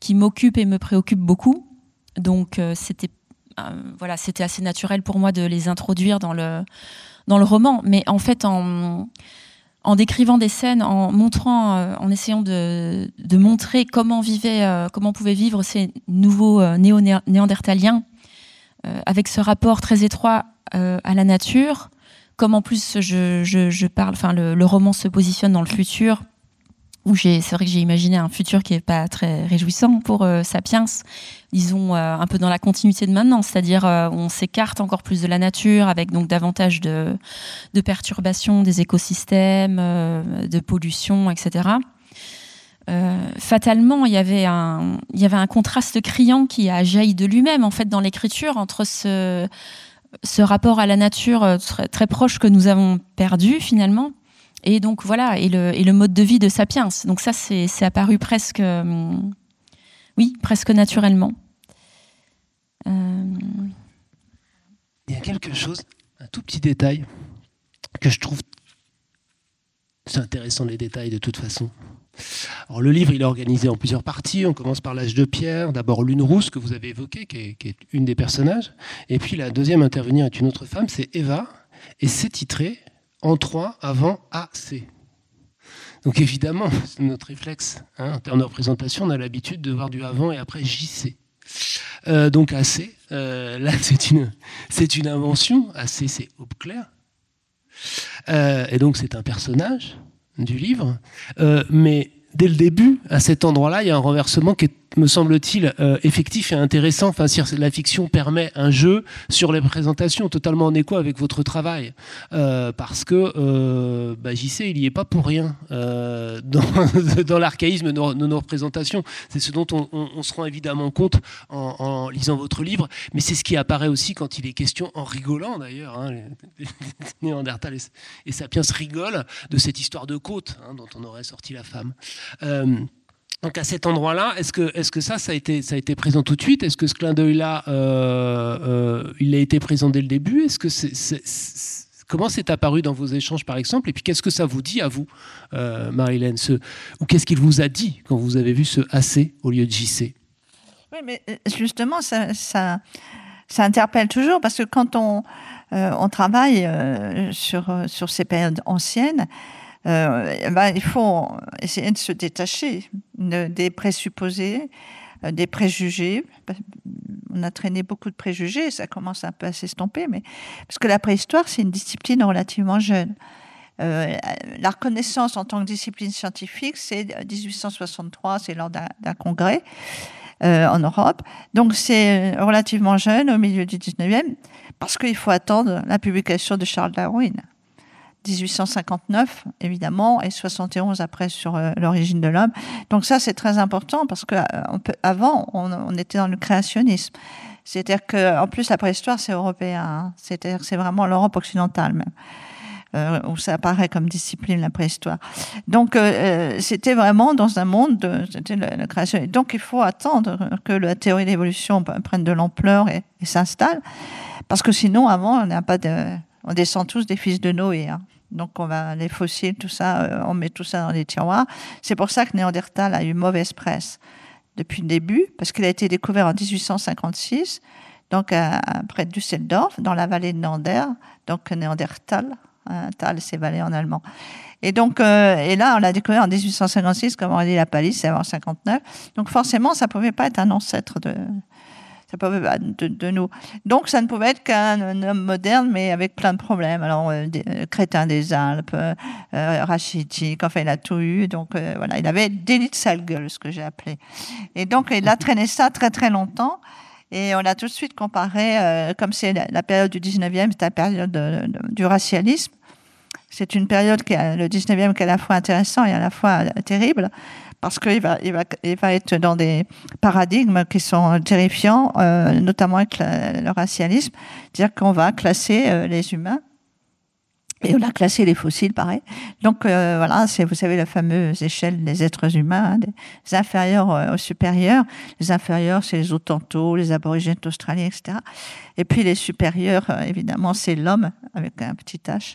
qui m'occupent et me préoccupent beaucoup. Donc euh, c'était, euh, voilà, c'était assez naturel pour moi de les introduire dans le, dans le roman. Mais en fait, en, en décrivant des scènes, en montrant, en essayant de, de montrer comment vivaient, comment pouvaient vivre ces nouveaux néo-néandertaliens, avec ce rapport très étroit euh, à la nature, comme en plus je, parle, enfin le, roman se positionne dans le futur, où c'est vrai que j'ai imaginé un futur qui est pas très réjouissant pour euh, Sapiens, disons euh, un peu dans la continuité de maintenant, c'est-à-dire on s'écarte encore plus de la nature avec donc davantage de, perturbations des écosystèmes, de pollution, etc. fatalement, il y, avait un, contraste criant qui a jailli de lui-même, en fait, dans l'écriture, entre ce, rapport à la nature très, proche que nous avons perdu, finalement, et donc voilà, et le, mode de vie de Sapiens. Donc ça, c'est apparu presque, oui, presque naturellement. Il y a quelque chose, un tout petit détail, que je trouve. C'est intéressant les détails de toute façon. Alors, le livre, il est organisé en plusieurs parties. On commence par l'âge de pierre. D'abord Lune Rousse, que vous avez évoqué, qui est, une des personnages. Et puis la deuxième intervenir est une autre femme, c'est Eva. Et c'est titré En trois avant AC. Donc évidemment, [laughs] c'est notre réflexe. Hein, en termes de représentation, on a l'habitude de voir du avant et après JC. Euh, donc AC, euh, là [laughs] c'est une, une invention. AC c'est Aube Claire. Euh, et donc c'est un personnage du livre. mais dès le début, à cet endroit-là, il y a un renversement qui est me semble-t-il, euh, effectif et intéressant. Enfin, si la fiction permet un jeu sur les présentations totalement en écho avec votre travail. Euh, parce que euh, bah, il n'y est pas pour rien euh, [laughs] dans, l'archaïsme de, nos représentations. C'est ce dont on, on, se rend évidemment compte en, lisant votre livre, mais c'est ce qui apparaît aussi quand il est question, en rigolant d'ailleurs, hein, [laughs] Néandertal et, et, Sapiens rigolent de cette histoire de côte hein, dont on aurait sorti la femme. Donc à cet endroit-là, est-ce que, est que ça, ça a, été, ça a été présent tout de suite? Est-ce que ce clin d'œil-là, euh, euh, il a été présent dès le début? Est-ce que comment c'est apparu dans vos échanges, par exemple? Et puis qu'est-ce que ça vous dit à vous, euh, Ou qu'est-ce qu'il vous a dit quand vous avez vu ce AC au lieu de JC Oui, mais justement, ça, ça, ça, interpelle toujours parce que quand on, on travaille sur, sur ces périodes anciennes, euh, ben, il faut essayer de se détacher des présupposés, euh, des préjugés. On a traîné beaucoup de préjugés, ça commence un peu à s'estomper, mais parce que la préhistoire, c'est une discipline relativement jeune. Euh, la reconnaissance en tant que discipline scientifique, c'est 1863, c'est lors d'un congrès en Europe. Donc c'est relativement jeune, au milieu du 19e, parce qu'il faut attendre la publication de Charles Darwin. 1859, évidemment, et 71 après sur euh, l'origine de l'homme. Donc ça, c'est très important parce que euh, avant, on, était dans le créationnisme. C'est-à-dire que, en plus, la préhistoire, c'est européen. Hein. C'est-à-dire que c'est vraiment l'Europe occidentale même. Euh, où ça apparaît comme discipline la préhistoire. Donc c'était vraiment dans un monde de c'était la, création. Et donc il faut attendre que la théorie de l'évolution prenne de l'ampleur et, s'installe, parce que sinon avant on n'a pas de, on descend tous des fils de Noé. Hein. Donc on va les fossiles, tout ça, euh, on met tout ça dans les tiroirs. C'est pour ça que Néandertal a eu mauvaise presse depuis le début, parce qu'il a été découvert en 1856, donc près de Düsseldorf, dans la vallée de Nander, donc Néandertal. Hein, Tal, c'est vallée en allemand. Et donc, euh, et là, on l'a découvert en 1856, comme on dit la palisse, c'est avant 59. Donc forcément, ça pouvait pas être un ancêtre de, nous. Donc, ça ne pouvait être qu'un homme moderne, mais avec plein de problèmes. Alors, euh, euh, crétin des Alpes, euh, rachitique, enfin, il a tout eu. Donc, voilà, il avait délit de sale gueule, ce que j'ai appelé. Et donc, il a traîné ça très, très longtemps. Et on a tout de suite comparé, comme c'est la, période du 19e, c'est la période du racialisme. C'est une période, qui est le 19e, qui est à la fois intéressant et à la fois terrible parce qu'il va, va, être dans des paradigmes qui sont terrifiants, euh, notamment avec le racialisme, dire qu'on va classer euh, les humains. Et on a classé les fossiles, pareil. Donc euh, voilà, vous savez la fameuse échelle des êtres humains, hein, des inférieurs aux supérieurs. Les inférieurs, c'est les Otantos, les aborigènes australiens, etc. Et puis les supérieurs, évidemment, c'est l'homme avec un petit H.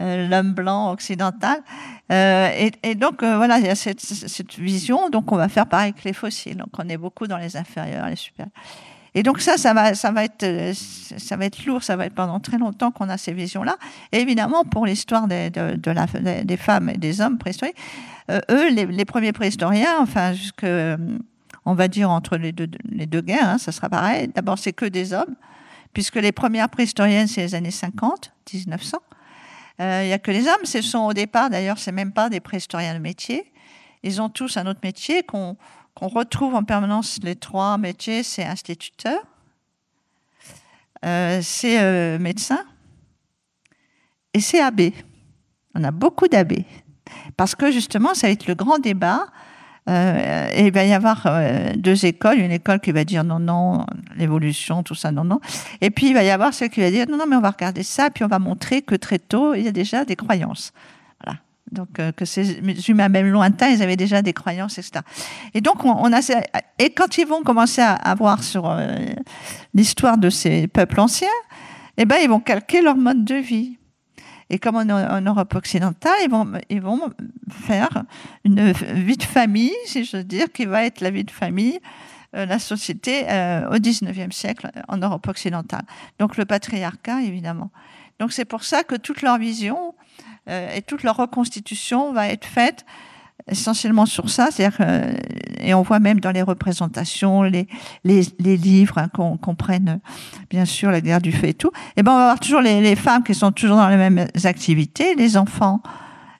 Euh, l'homme blanc occidental. Euh, et, donc, euh, voilà, il y a cette, vision. Donc, on va faire pareil que les fossiles. Donc, on est beaucoup dans les inférieurs, les supérieurs. Et donc ça, ça va, être, lourd. Ça va être pendant très longtemps qu'on a ces visions-là. Et évidemment, pour l'histoire des, femmes et des hommes préhistoriques, eux, les, premiers préhistoriens, enfin jusque, on va dire entre les deux, les deux guerres, hein, ça sera pareil. D'abord, c'est que des hommes, puisque les premières préhistoriennes, c'est les années 50, 1900. Euh, il n'y a que les hommes. Ce sont au départ, d'ailleurs, c'est même pas des préhistoriens de métier. Ils ont tous un autre métier qu'on retrouve en permanence. Les trois métiers, c'est instituteur, euh, c'est euh, médecin et c'est abbé. On a beaucoup d'abbés. Parce que justement, ça va être le grand débat Euh, et il va y avoir euh, deux écoles, une école qui va dire non, non, l'évolution, tout ça, non, non. Et puis il va y avoir celle qui va dire non, non, mais on va regarder ça, puis on va montrer que très tôt, il y a déjà des croyances. Voilà. Donc euh, que ces humains, même lointains, ils avaient déjà des croyances, etc. Et donc on, a et quand ils vont commencer à, à voir sur l'histoire de ces peuples anciens, eh ben ils vont calquer leur mode de vie. Et comme en, Europe occidentale, ils vont, ils vont faire une vie de famille, si je veux dire, qui va être la vie de famille, euh, la société euh, au 19e siècle en Europe occidentale. Donc le patriarcat, évidemment. Donc c'est pour ça que toute leur vision euh, et toute leur reconstitution va être faite essentiellement sur ça, c'est-à-dire et on voit même dans les représentations, les, les, les livres hein, qu'on prenne, bien sûr, la guerre du feu et tout. Et ben on va avoir toujours les, les, femmes qui sont toujours dans les mêmes activités, les enfants.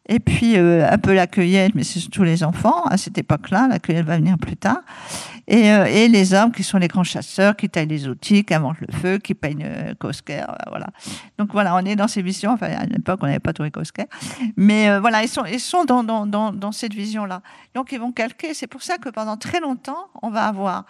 Et puis euh, un peu la cueillette, mais c'est surtout les enfants à cette époque-là. La cueillette va venir plus tard. Et, euh, et, les hommes qui sont les grands chasseurs, qui taillent les outils, qui inventent le feu, qui peignent euh, Kosker, euh, voilà. Donc voilà, on est dans ces visions. Enfin, à l'époque, on n'avait pas trouvé Kosker, mais voilà, ils sont, ils sont dans, dans, dans, dans cette vision-là. Donc ils vont calquer. C'est pour ça que pendant très longtemps, on va avoir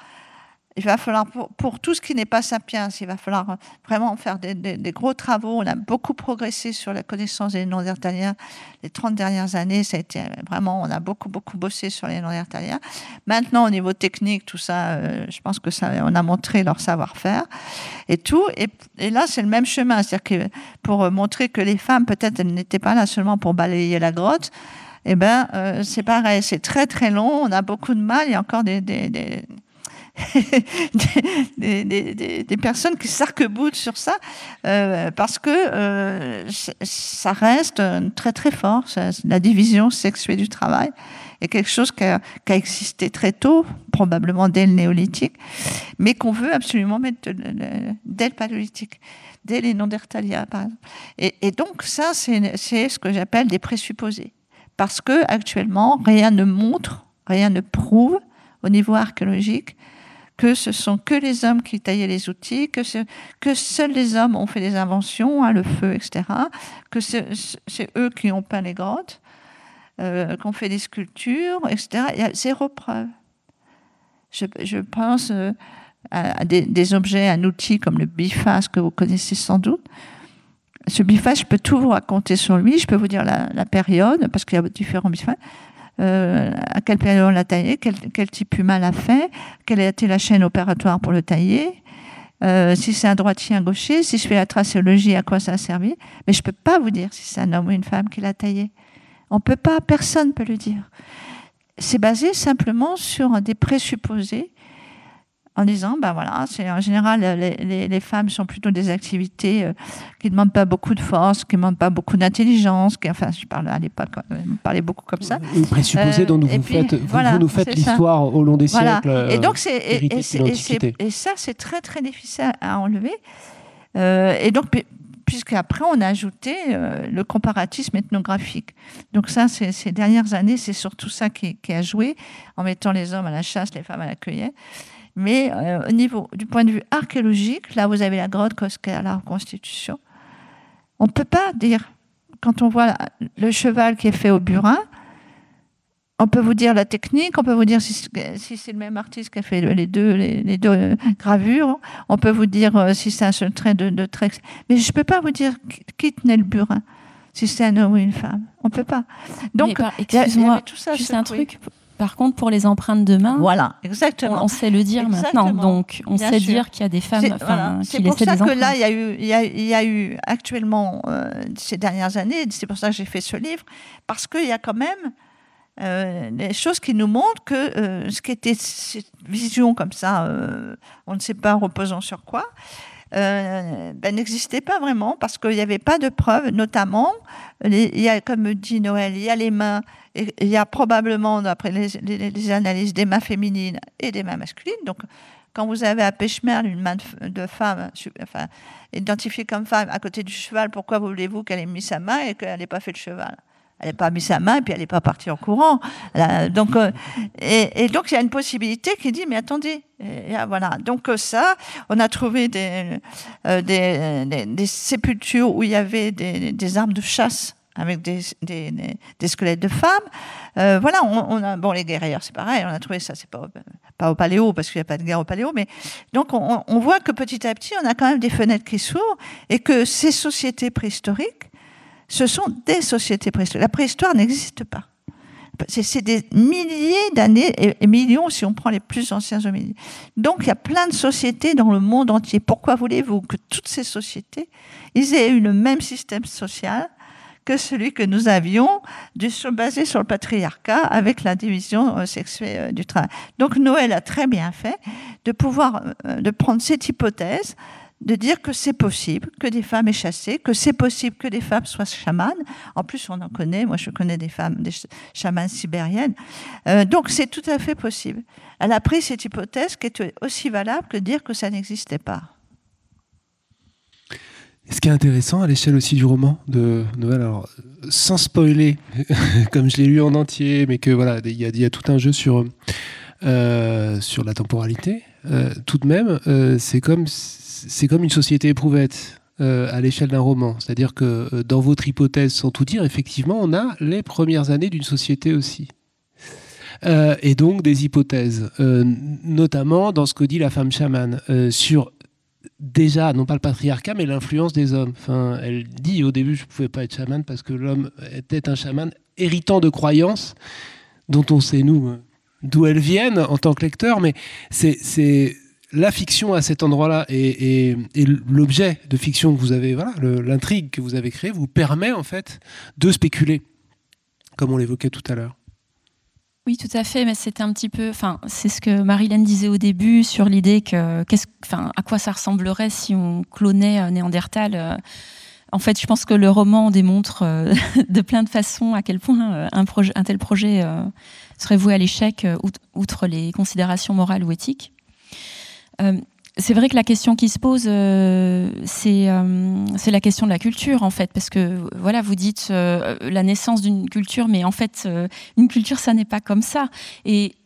il va falloir, pour, tout ce qui n'est pas sapiens, il va falloir vraiment faire des, gros travaux. On a beaucoup progressé sur la connaissance des néandertaliens les 30 dernières années. Ça a été vraiment, on a beaucoup, beaucoup bossé sur les néandertaliens. Maintenant, au niveau technique, tout ça, euh, je pense que ça, on a montré leur savoir-faire et tout. Et, là, c'est le même chemin. C'est-à-dire que pour montrer que les femmes, peut-être, elles n'étaient pas là seulement pour balayer la grotte, eh ben, euh, c'est pareil, c'est très très long, on a beaucoup de mal, il y a encore des, des, des, [laughs] des, personnes qui s'arc-boutent sur ça, euh, parce que euh, ça reste très très fort, la division sexuée du travail est quelque chose qui a, qui a, existé très tôt, probablement dès le néolithique, mais qu'on veut absolument mettre dès le paléolithique, dès les Néandertaliens, par exemple. Et, et donc ça, c'est ce que j'appelle des présupposés, parce que actuellement, rien ne montre, rien ne prouve au niveau archéologique que ce sont que les hommes qui taillaient les outils, que, que seuls les hommes ont fait des inventions, hein, le feu, etc., que c'est eux qui ont peint les grottes, euh, qu'on fait des sculptures, etc. Il y a zéro preuve. Je, pense euh, à, des, des, objets, un outil comme le biface que vous connaissez sans doute. Ce biface, je peux tout vous raconter sur lui, je peux vous dire la, la période, parce qu'il y a différents bifaces. Euh, à quelle période on l'a taillé, quel, type humain l'a fait, quelle a été la chaîne opératoire pour le tailler, euh, si c'est un droitier, un gaucher, si je fais la tracéologie, à quoi ça a servi? Mais je ne peux pas vous dire si c'est un homme ou une femme qui l'a taillé. On ne peut pas, personne ne peut le dire. C'est basé simplement sur des présupposés en disant, ben voilà, c'est en général les, les, femmes sont plutôt des activités euh, qui ne demandent pas beaucoup de force, qui ne demandent pas beaucoup d'intelligence, qui, enfin, je parle à l'époque, on euh, parlait beaucoup comme ça. Une présupposée dont vous, faites, vous, nous faites l'histoire au long des siècles. Et donc c'est et, et, et, ça c'est très très difficile à enlever. Euh, et donc puisqu'après on a ajouté le comparatisme ethnographique. Donc ça, ces dernières années, c'est surtout ça qui, qui, a joué, en mettant les hommes à la chasse, les femmes à la cueillette. Mais euh, au niveau du point de vue archéologique, là vous avez la grotte Cosquer, la reconstitution. On ne peut pas dire, quand on voit le cheval qui est fait au burin, on peut vous dire la technique, on peut vous dire si, c'est le même artiste qui a fait les deux, les, deux gravures, on peut vous dire euh, si c'est un seul trait de, de trait. Mais je ne peux pas vous dire qui tenait le burin, si c'est un homme ou une femme. On ne peut pas. Donc, excuse-moi, juste un truc par contre, pour les empreintes de main, voilà, exactement. On, sait le dire maintenant, donc on sait dire qu'il y a des femmes voilà. qui pour ça que là, il y a eu, il y a, eu actuellement euh, ces dernières années, c'est pour ça que j'ai fait ce livre, parce qu'il y a quand même euh, des choses qui nous montrent que euh, ce qui était cette vision comme ça, on ne sait pas reposant sur quoi, ben, n'existait pas vraiment parce qu'il n'y avait pas de preuves, notamment, il y a, comme dit Noël, il y a les mains il y a probablement, d'après les, analyses, des mains féminines et des mains masculines. Donc, quand vous avez à Pêche-Merle une main de, femme, enfin, identifiée comme femme à côté du cheval, pourquoi voulez-vous qu'elle ait mis sa main et qu'elle n'ait pas fait le cheval? Elle n'a pas mis sa main et puis elle n'est pas partie en courant. donc, euh, et, donc il y a une possibilité qui dit mais attendez, voilà. Donc euh, ça, on a trouvé des, euh, sépultures où il y avait des, armes de chasse avec des, squelettes de femmes. Euh, voilà, on, a, bon, les guerrières, c'est pareil, on a trouvé ça, c'est pas, pas au paléo, parce qu'il n'y a pas de guerre au paléo, mais donc on, on, voit que petit à petit, on a quand même des fenêtres qui s'ouvrent et que ces sociétés préhistoriques, ce sont des sociétés préhistoriques. La préhistoire n'existe pas. C'est des milliers d'années et millions si on prend les plus anciens hominides. Donc il y a plein de sociétés dans le monde entier. Pourquoi voulez-vous que toutes ces sociétés aient eu le même système social que celui que nous avions, basé sur le patriarcat avec la division euh, sexuelle euh, du travail? Donc Noël a très bien fait de pouvoir euh, de prendre cette hypothèse de dire que c'est possible que des femmes aient chassé, que c'est possible que des femmes soient chamanes. En plus, on en connaît. Moi, je connais des femmes, des chamanes sibériennes. donc, c'est tout à fait possible. Elle a pris cette hypothèse qui est aussi valable que dire que ça n'existait pas. Ce qui est intéressant à l'échelle aussi du roman de Noël, alors sans spoiler, [laughs] comme je l'ai lu en entier, mais que voilà, il y, a tout un jeu sur, euh, sur la temporalité. Euh, tout de même, euh, c'est comme, c'est comme une société éprouvette. à l'échelle d'un roman. C'est-à-dire que dans votre hypothèse, sans tout dire, effectivement, on a les premières années d'une société aussi. et donc des hypothèses, notamment dans ce que dit la femme chamane, sur déjà, non pas le patriarcat, mais l'influence des hommes. Enfin, elle dit au début, je ne pouvais pas être chaman parce que l'homme était un chaman héritant de croyances dont on sait, nous, euh, d'où elles viennent en tant que lecteur, mais c'est la fiction à cet endroit-là et, l'objet de fiction que vous avez, voilà, l'intrigue que vous avez créée vous permet en fait de spéculer, comme on l'évoquait tout à l'heure. Oui, tout à fait, mais c'était un petit peu, enfin, c'est ce que Marilyn disait au début sur l'idée que, enfin, à quoi ça ressemblerait si on clonait euh, Néandertal. Euh. En fait, je pense que le roman démontre euh, [laughs] de plein de façons à quel point un tel projet serait voué à l'échec, outre les considérations morales ou éthiques c'est vrai que la question qui se pose, euh, euh, c'est la question de la culture en fait, parce que voilà, vous dites euh, la naissance d'une culture, mais en fait, une culture, ça n'est pas comme ça. Et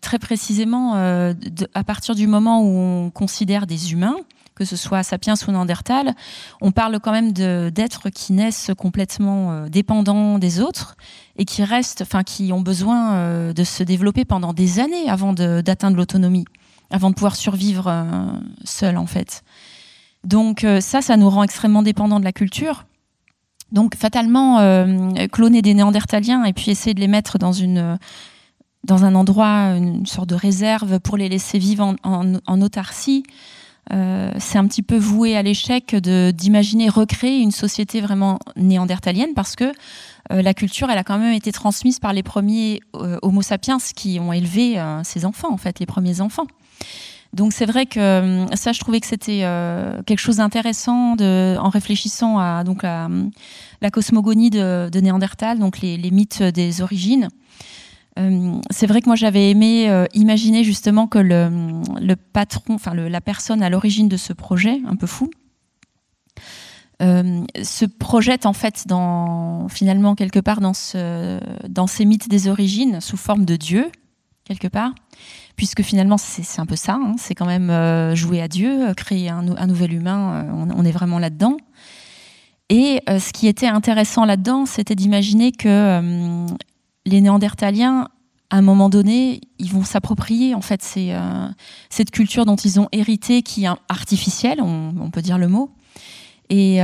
très précisément, à partir du moment où on considère des humains, que ce soit sapiens ou Néandertal, on parle quand même d'êtres qui naissent complètement dépendants des autres et qui restent, enfin, qui ont besoin de se développer pendant des années avant d'atteindre l'autonomie avant de pouvoir survivre euh, seul en fait. Donc euh, ça, ça nous rend extrêmement dépendants de la culture. Donc fatalement, euh, cloner des Néandertaliens et puis essayer de les mettre dans une dans un endroit, une sorte de réserve pour les laisser vivre en, autarcie, c'est un petit peu voué à l'échec d'imaginer recréer une société vraiment néandertalienne parce que la culture, elle a quand même été transmise par les premiers Homo sapiens qui ont élevé ces enfants, en fait, les premiers enfants. Donc c'est vrai que euh, ça, je trouvais que c'était euh, quelque chose d'intéressant en réfléchissant à donc la, cosmogonie de, Néandertal, donc les, mythes des origines. Euh, c'est vrai que moi j'avais aimé imaginer justement que le, patron, enfin la personne à l'origine de ce projet, un peu fou, se projette en fait dans finalement quelque part dans ces mythes des origines sous forme de Dieu quelque part puisque finalement c'est un peu ça, hein. c'est quand même euh, jouer à Dieu, euh, créer un, nouvel humain, euh, on, est vraiment là-dedans. Et ce qui était intéressant là-dedans, c'était d'imaginer que les Néandertaliens, à un moment donné, ils vont s'approprier en fait cette culture dont ils ont hérité, qui est artificielle, on, peut dire le mot, et,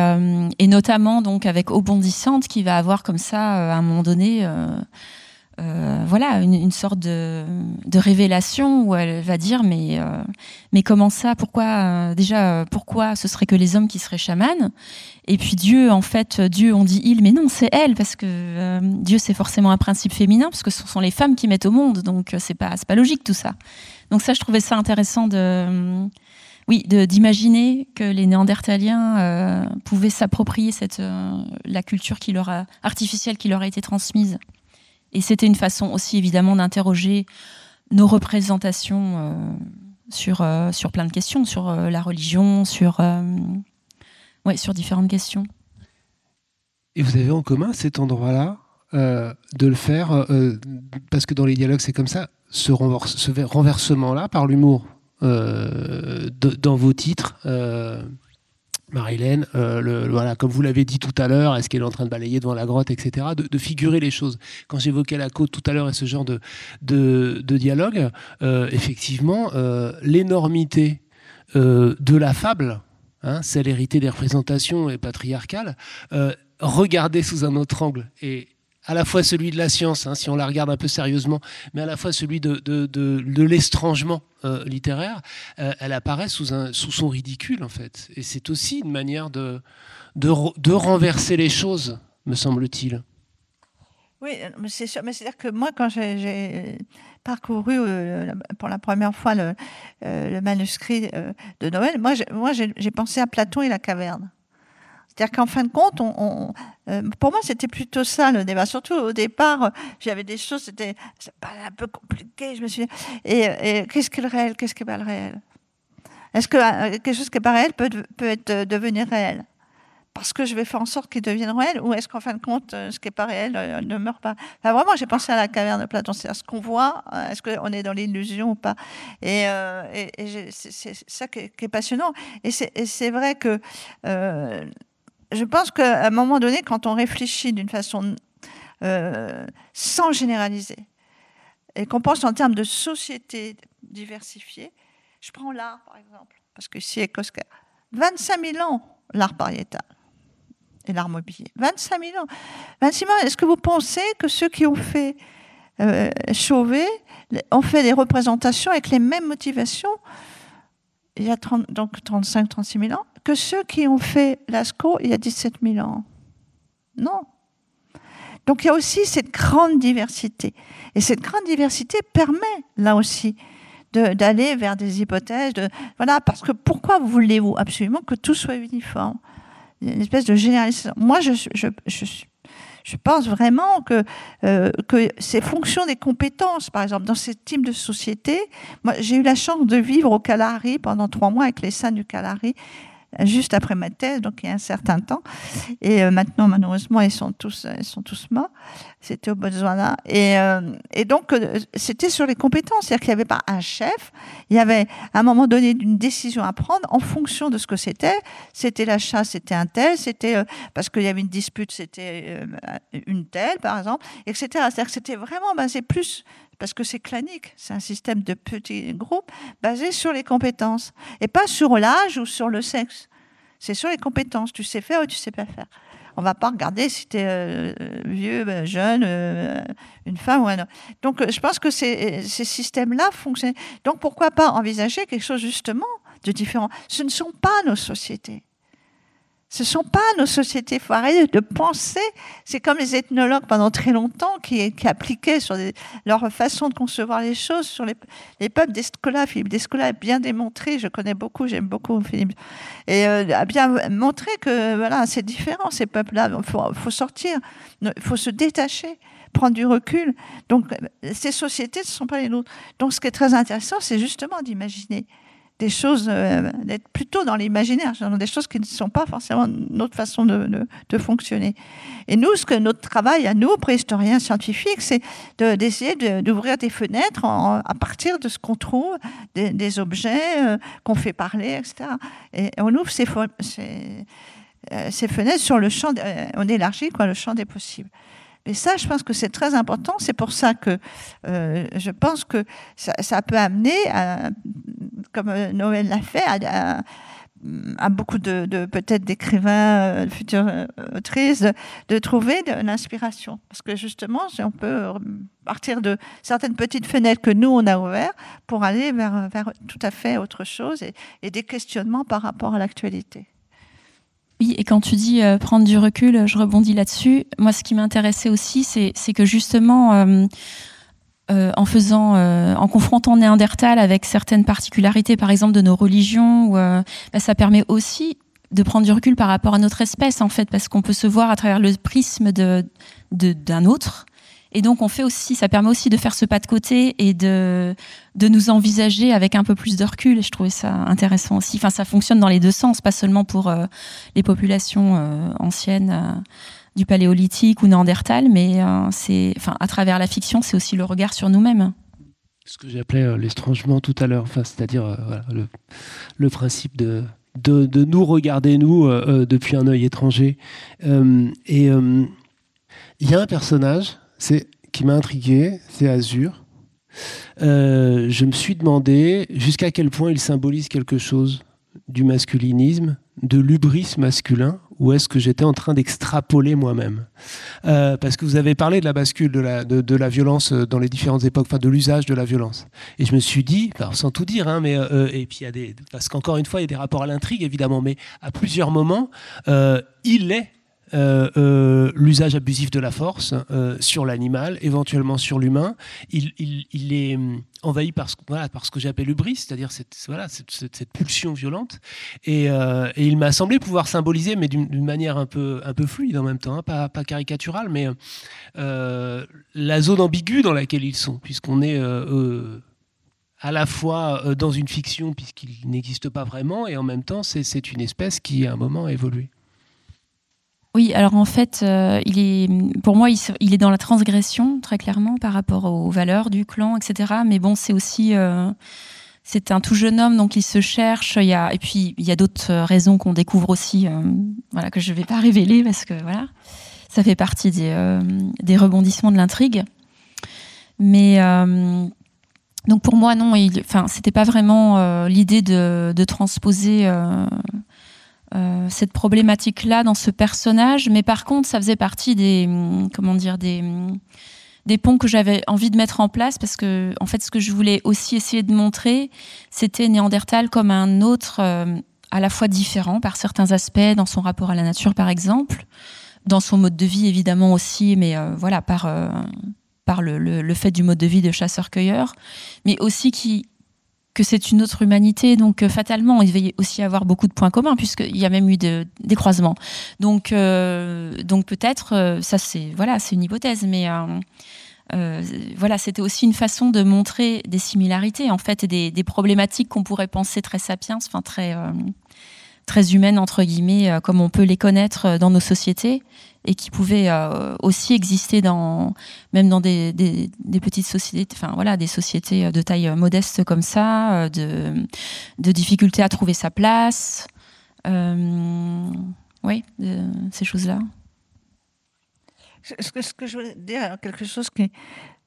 notamment donc avec Obondissante, qui va avoir comme ça à un moment donné euh, voilà, une, sorte de, révélation où elle va dire mais, euh, mais comment ça? Pourquoi euh, déjà pourquoi ce serait que les hommes qui seraient chamanes? Et puis Dieu, en fait, Dieu, on dit il, mais non, c'est elle parce que Dieu c'est forcément un principe féminin parce que ce sont les femmes qui mettent au monde, donc c'est pas pas logique tout ça. Donc ça, je trouvais ça intéressant de oui, d'imaginer que les Néandertaliens pouvaient s'approprier cette la culture qui leur a, artificielle qui leur a été transmise. Et c'était une façon aussi évidemment d'interroger nos représentations euh, sur, euh, sur plein de questions, sur euh, la religion, sur, ouais, sur différentes questions. Et vous avez en commun cet endroit-là de le faire, parce que dans les dialogues c'est comme ça, ce, ce renversement-là par l'humour dans vos titres Marilène, euh, voilà, comme vous l'avez dit tout à l'heure, est-ce qu'elle est en train de balayer devant la grotte, etc., de, figurer les choses. Quand j'évoquais la côte tout à l'heure et ce genre de, dialogue, euh, effectivement, euh, l'énormité de la fable, hein, celle héritée des représentations et patriarcales, regardée sous un autre angle et à la fois celui de la science, hein, si on la regarde un peu sérieusement, mais à la fois celui de, de, de, l'estrangement euh, littéraire, euh, elle apparaît sous, son ridicule, en fait. Et c'est aussi une manière de, de, renverser les choses, me semble-t-il. Oui, mais c'est sûr. Mais c'est-à-dire que moi, quand j'ai parcouru euh, pour la première fois le, le manuscrit de Noël, moi, j'ai pensé à Platon et la caverne. C'est-à-dire qu'en fin de compte, euh, pour moi, c'était plutôt ça le débat. Surtout au départ, j'avais des choses, c'était un peu compliqué. Je me suis dit, et, qu'est-ce qu'est le réel Qu'est-ce qui n'est pas le réel? Est-ce que euh, quelque chose qui n'est pas réel peut, peut être, euh, devenir réel? Parce que je vais faire en sorte qu'il devienne réel, ou est-ce qu'en fin de compte, ce qui n'est pas réel ne meurt pas? Enfin, Vraiment, j'ai pensé à la caverne de Platon, c'est à ce qu'on voit, est-ce qu'on est dans l'illusion ou pas? Et, c'est ça qui est, passionnant. Et c'est vrai que je pense qu'à un moment donné, quand on réfléchit d'une façon euh, sans généraliser, et qu'on pense en termes de société diversifiée, je prends l'art par exemple, parce que ici, Cosca, 25 000 ans, l'art pariétal et l'art mobilier. 25 000 ans. 26 000 ans, est-ce que vous pensez que ceux qui ont fait euh, Chauvet ont fait des représentations avec les mêmes motivations il y a 30, donc 35, 36 000 ans, que ceux qui ont fait Lascaux il y a 17 000 ans. Non. Donc il y a aussi cette grande diversité. Et cette grande diversité permet, là aussi, d'aller vers des hypothèses. Voilà, parce que pourquoi voulez-vous absolument que tout soit uniforme? Une espèce de généralisation. Moi, je, je, je, suis je pense vraiment que, euh, que c'est fonction des compétences, par exemple, dans ce type de société. Moi, j'ai eu la chance de vivre au Calari pendant trois mois avec les saints du Calari juste après ma thèse, donc il y a un certain temps. Et euh, maintenant, malheureusement, ils sont tous, ils sont tous morts. C'était au Botswana. Et, euh, et donc, euh, c'était sur les compétences. C'est-à-dire qu'il n'y avait pas un chef. Il y avait, à un moment donné, une décision à prendre en fonction de ce que c'était. C'était l'achat, c'était un tel. C'était parce qu'il y avait une dispute, c'était une telle, par exemple, etc. C'est-à-dire que c'était vraiment basé plus parce que c'est clanique, c'est un système de petits groupes basé sur les compétences et pas sur l'âge ou sur le sexe. C'est sur les compétences. Tu sais faire ou tu sais pas faire. On va pas regarder si tu es euh, vieux, ben, jeune, euh, une femme ou un homme. Donc, euh, je pense que ces, ces systèmes-là fonctionnent. Donc, pourquoi pas envisager quelque chose justement de différent? Ce ne sont pas nos sociétés. Ce ne sont pas nos sociétés. Arrêter de penser. C'est comme les ethnologues pendant très longtemps qui, appliquaient sur leur façon de concevoir les choses sur les, les peuples d'Escola. Philippe d'Escola a bien démontré, je connais beaucoup, j'aime beaucoup Philippe, et euh, a bien montré que voilà, c'est différent ces peuples-là. Il faut, faut, sortir, il faut se détacher prendre du recul. Donc, ces sociétés ne sont pas les nôtres. Donc, ce qui est très intéressant, c'est justement d'imaginer des choses, euh, d'être plutôt dans l'imaginaire, des choses qui ne sont pas forcément notre façon de, fonctionner. Et nous, ce que notre travail à nous, préhistoriens scientifiques, c'est d'essayer d'ouvrir des fenêtres à partir de ce qu'on trouve, des, objets euh, qu'on fait parler, etc. Et on ouvre ces, ces, euh, ces fenêtres sur le champ, on élargit quoi, le champ des possibles. Et ça, je pense que c'est très important. C'est pour ça que je pense que ça, ça peut amener à, comme euh, Noël l'a fait, à, beaucoup de, peut-être d'écrivains, euh, futurs euh, autrices, de, trouver de l'inspiration. Parce que justement, on peut partir de certaines petites fenêtres que nous, on a ouvertes pour aller vers, vers tout à fait autre chose et, des questionnements par rapport à l'actualité. Et quand tu dis prendre du recul, je rebondis là-dessus. Moi, ce qui m'intéressait aussi, c'est que justement, euh, en faisant, euh, en confrontant Néandertal avec certaines particularités, par exemple de nos religions, euh, bah, ça permet aussi de prendre du recul par rapport à notre espèce, en fait, parce qu'on peut se voir à travers le prisme d'un autre. Et donc, on fait aussi, ça permet aussi de faire ce pas de côté et de, de nous envisager avec un peu plus de recul. Et je trouvais ça intéressant aussi. Enfin, ça fonctionne dans les deux sens, pas seulement pour les populations anciennes du paléolithique ou néandertal, mais euh, c'est, enfin, à travers la fiction, c'est aussi le regard sur nous-mêmes. Ce que j'appelais euh, l'estrangement tout à l'heure, enfin, c'est-à-dire euh, le, principe de, de nous regarder, nous, depuis un œil étranger. et il y a un personnage qui m'a intrigué, c'est Azur. je me suis demandé jusqu'à quel point il symbolise quelque chose du masculinisme, de l'ubris masculin, ou est-ce que j'étais en train d'extrapoler moi-même euh, Parce que vous avez parlé de la bascule de la, violence euh, dans les différentes époques, enfin de l'usage de la violence. Et je me suis dit, sans tout dire, hein, mais euh, et puis y a parce qu'encore une fois, il y a des rapports à l'intrigue évidemment, mais à plusieurs moments, il est euh, euh, l'usage abusif de la force euh, sur l'animal, éventuellement sur l'humain. Il, est hum, envahi par ce, que j'appelle l'ubris, c'est-à-dire cette, pulsion violente. Et, il m'a semblé pouvoir symboliser, mais d'une manière un peu, fluide en même temps, hein, pas, pas, caricaturale, mais la zone ambiguë dans laquelle ils sont, puisqu'on est à la fois dans une fiction puisqu'il n'existe pas vraiment et en même temps c'est une espèce qui à un moment a évolué. Oui, alors en fait, euh, il est, pour moi, il, est dans la transgression, très clairement, par rapport aux valeurs du clan, etc. Mais bon, c'est aussi. Euh, c'est un tout jeune homme, donc il se cherche. Il y a, et puis, il y a d'autres raisons qu'on découvre aussi, euh, voilà, que je ne vais pas révéler parce que voilà, ça fait partie des, des rebondissements de l'intrigue. Mais. donc pour moi, non, enfin, c'était pas vraiment l'idée de, de, transposer euh, cette problématique-là dans ce personnage, mais par contre, ça faisait partie des, hum, comment dire, des, hum, des ponts que j'avais envie de mettre en place parce que, en fait, ce que je voulais aussi essayer de montrer, c'était Néandertal comme un autre, euh, à la fois différent par certains aspects, dans son rapport à la nature, par exemple, dans son mode de vie, évidemment aussi, mais euh, voilà, par, par le, le, fait du mode de vie de chasseur-cueilleur, mais aussi qui que c'est une autre humanité. Donc euh, fatalement, il va y aussi avoir beaucoup de points communs puisqu'il y a même eu des croisements. Donc, euh, peut-être, euh, ça c'est voilà, c'est une hypothèse, mais voilà, c'était aussi une façon de montrer des similarités en fait, et des, problématiques qu'on pourrait penser très sapiens, très très humaines entre guillemets, comme on peut les connaître dans nos sociétés et qui pouvaient euh, aussi exister dans même dans des, des, petites sociétés, enfin voilà, des sociétés de taille modeste comme ça, euh, de, de difficultés à trouver sa place, euh, oui, ces choses-là. Ce que, je voulais dire, quelque chose qui,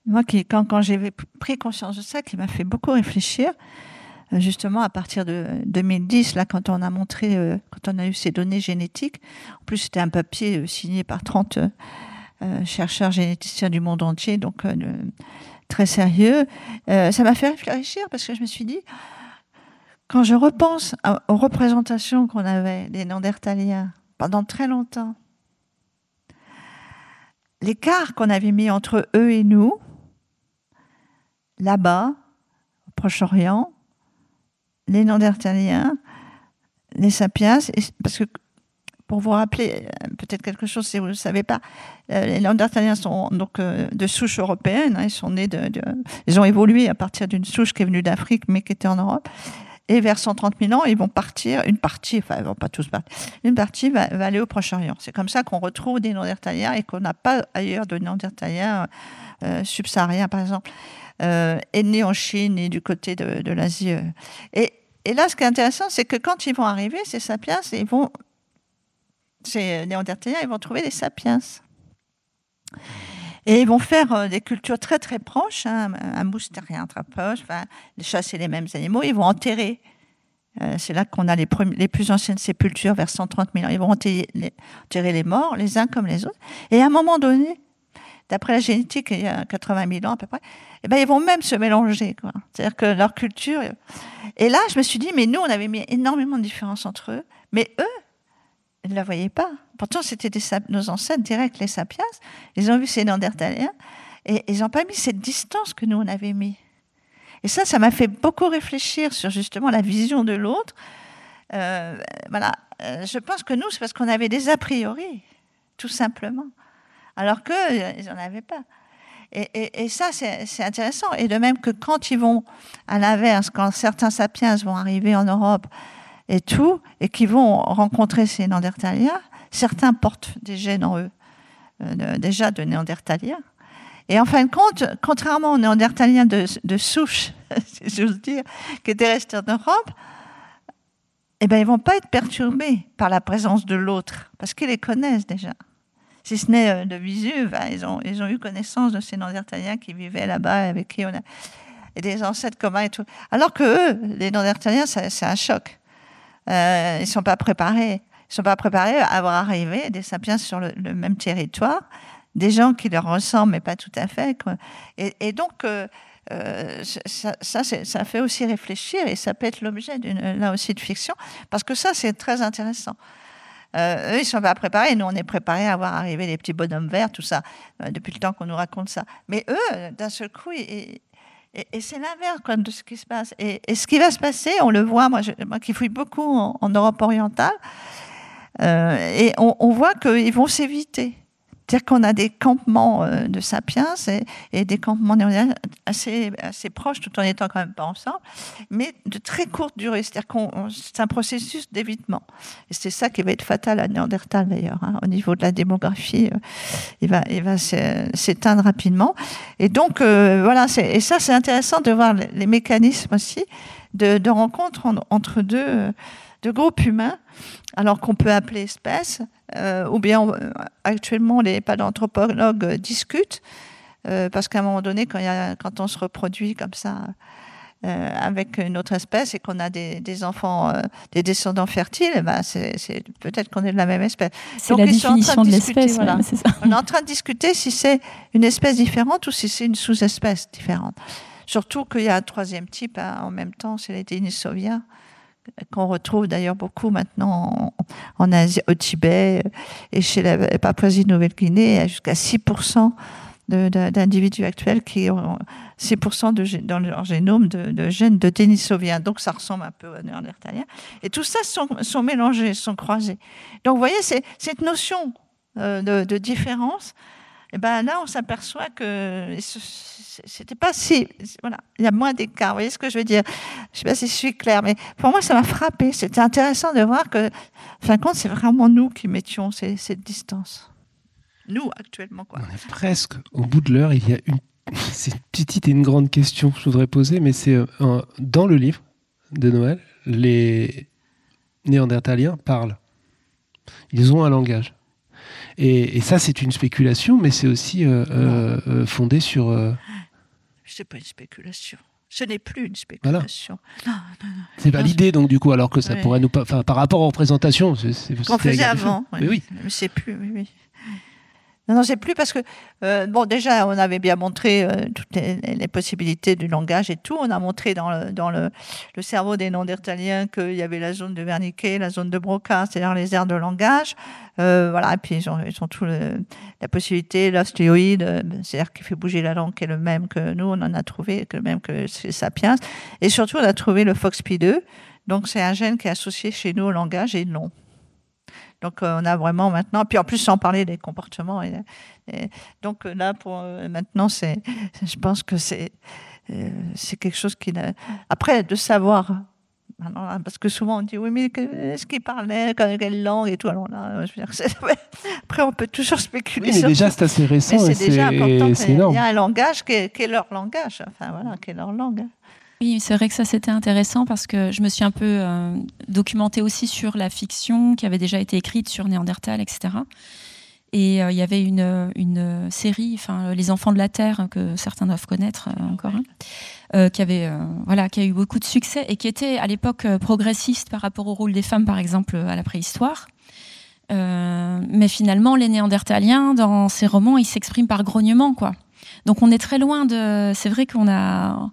moi, qui, quand, quand j'ai pris conscience de ça, qui m'a fait beaucoup réfléchir, euh, justement à partir de 2010, là, quand on a montré, euh, eu ces données génétiques, en plus c'était un papier euh, signé par 30 chercheurs généticiens du monde entier, donc très sérieux, ça m'a fait réfléchir parce que je me suis dit, quand je repense aux représentations qu'on avait des Néandertaliens pendant très longtemps, l'écart qu'on avait mis entre eux et nous, là-bas, au Proche-Orient, les Néandertaliens, les sapiens, parce que pour vous rappeler euh, peut-être quelque chose si vous ne savez pas, euh, les Néandertaliens sont donc euh, de souche européenne, hein, ils sont nés de, ils ont évolué à partir d'une souche qui est venue d'Afrique mais qui était en Europe. Et vers 130 000 ans, ils vont partir, une partie, enfin, ils vont pas tous partir, une partie va, aller au Proche-Orient. C'est comme ça qu'on retrouve des Néandertaliens et qu'on n'a pas ailleurs de Néandertaliens subsahariens, par exemple euh, est né en Chine et du côté de, de l'Asie. Et, et, là, ce qui est intéressant, c'est que quand ils vont arriver, ces sapiens, ils vont, ces néandertaliens, ils vont trouver des sapiens. Et ils vont faire euh, des cultures très très proches, hein, un moustérien très proche, enfin, chasser les mêmes animaux, ils vont enterrer. Euh, c'est là qu'on a les, plus anciennes sépultures, vers 130 000 ans. Ils vont enterrer les morts, les uns comme les autres. Et à un moment donné, d'après la génétique, il y a 80 000 ans à peu près, eh ben, ils vont même se mélanger. C'est-à-dire que leur culture. Et là, je me suis dit, mais nous, on avait mis énormément de différences entre eux, mais eux, ils ne la voyaient pas. Pourtant, c'était nos ancêtres directs, les sapiens. Ils ont vu ces Néandertaliens et ils n'ont pas mis cette distance que nous, on avait mis. Et ça, ça m'a fait beaucoup réfléchir sur justement la vision de l'autre. Euh, voilà. Euh, je pense que nous, c'est parce qu'on avait des a priori, tout simplement alors qu'ils euh, n'en avaient pas. Et, ça, c'est intéressant. Et de même que quand ils vont, à l'inverse, quand certains sapiens vont arriver en Europe et tout, et qu'ils vont rencontrer ces Néandertaliens, certains portent des gènes en eux, euh, déjà de Néandertaliens. Et en fin de compte, contrairement aux Néandertaliens de, souche, [laughs] si j'ose dire, qui étaient restés en Europe, eh ben, ils vont pas être perturbés par la présence de l'autre, parce qu'ils les connaissent déjà. Si ce n'est euh, de visu, ben, ils, ont, eu connaissance de ces Néandertaliens qui vivaient là-bas, avec qui on a des ancêtres communs et tout. Alors que eux, les Néandertaliens, c'est un choc. Euh, ils sont pas préparés. Ils sont pas préparés à voir arriver des sapiens sur le, même territoire, des gens qui leur ressemblent, mais pas tout à fait. Et, donc, euh, euh, ça, fait aussi réfléchir et ça peut être l'objet là aussi de fiction, parce que ça, c'est très intéressant. Euh, eux, ils sont pas préparés. Nous, on est préparés à voir arriver les petits bonhommes verts, tout ça, euh, depuis le temps qu'on nous raconte ça. Mais eux, d'un seul coup, et, c'est l'inverse de ce qui se passe. Et, ce qui va se passer, on le voit, moi, moi qui fouille beaucoup en, Europe orientale, et on, on voit qu'ils vont s'éviter. C'est-à-dire qu'on a des campements euh, de sapiens et, des campements néandertaliens assez, assez proches, tout en étant quand même pas ensemble, mais de très courte durée. C'est-à-dire qu'on c'est un processus d'évitement. Et c'est ça qui va être fatal à Néandertal d'ailleurs. Hein. Au niveau de la démographie, euh, il va, il va s'éteindre rapidement. Et donc euh, voilà, et ça c'est intéressant de voir les, mécanismes aussi de, de rencontre entre deux, deux groupes humains, alors qu'on peut appeler espèces euh, ou bien euh, actuellement les paléanthropologues discutent, euh, parce qu'à un moment donné, quand, y a, quand, on se reproduit comme ça avec une autre espèce et qu'on a des, des enfants, des descendants fertiles, eh ben c'est peut-être qu'on est de la même espèce. C'est la définition de, l'espèce. Voilà. on est en train de discuter si c'est une espèce différente ou si c'est une sous-espèce différente. Surtout qu'il y a un troisième type hein, en même temps, c'est les Denisoviens qu'on retrouve d'ailleurs beaucoup maintenant en, Asie, au Tibet et chez la Papouasie-Nouvelle-Guinée, jusqu'à 6% d'individus actuels qui ont 6% de, dans leur génome de, gènes de Denisoviens. Donc ça ressemble un peu aux Néandertaliens. Et tout ça sont, sont mélangés, sont croisés. Donc vous voyez, cette notion euh, de différence, et eh ben là, on s'aperçoit que c'était pas si. Voilà, il y a moins d'écart. Vous voyez ce que je veux dire? Je sais pas si je suis claire, mais pour moi, ça m'a frappé. C'était intéressant de voir que, fin de compte, c'est vraiment nous qui mettions cette distance. Nous, actuellement. Quoi. On est presque au bout de l'heure. Il y a une [laughs] petite et une grande question que je voudrais poser, mais c'est euh, dans le livre de Noël, les Néandertaliens parlent. Ils ont un langage. Et, ça, c'est une spéculation, mais c'est aussi euh, euh, euh, fondé sur. Ce n'est pas une spéculation. Ce n'est plus une spéculation. C'est validé, donc, du coup, alors que ça pourrait nous. Enfin, par rapport aux représentations. Qu'on faisait avant. Mais oui. Mais c'est plus, oui, oui. Non, non, c'est plus parce que, euh, bon, déjà, on avait bien montré euh, toutes les, possibilités du langage et tout. On a montré dans le, dans le, le cerveau des Néandertaliens qu'il y avait la zone de Wernicke, la zone de Broca, c'est-à-dire les aires de langage. Euh, voilà, et puis ils ont, ils ont tout la possibilité, l'ostéoïde, c'est-à-dire qui fait bouger la langue, qui est le même que nous, on en a trouvé, que le même que chez Sapiens. Et surtout, on a trouvé le FOXP2. Donc, c'est un gène qui est associé chez nous au langage et non. Donc euh, on a vraiment maintenant, puis en plus sans parler des comportements. Et, donc euh, là, pour euh, maintenant, c'est, je pense que c'est c'est quelque chose qui. Après, de savoir parce que souvent on dit oui mais est-ce qu'il parlait quelle langue et tout alors là je veux dire, [laughs] après on peut toujours spéculer oui, mais déjà c'est assez récent c'est déjà important il y a un langage qui est, qui est, leur langage enfin voilà qui est leur langue oui, c'est vrai que ça c'était intéressant parce que je me suis un peu euh, documentée aussi sur la fiction qui avait déjà été écrite sur Néandertal, etc. Et euh, il y avait une, une, série, enfin Les Enfants de la Terre, que certains doivent connaître euh, encore, hein, qui avait voilà, qui a eu beaucoup de succès et qui était à l'époque progressiste par rapport au rôle des femmes, par exemple, à la préhistoire. mais finalement, les Néandertaliens, dans ces romans, ils s'expriment par grognement, quoi. Donc on est très loin de. C'est vrai qu'on a euh,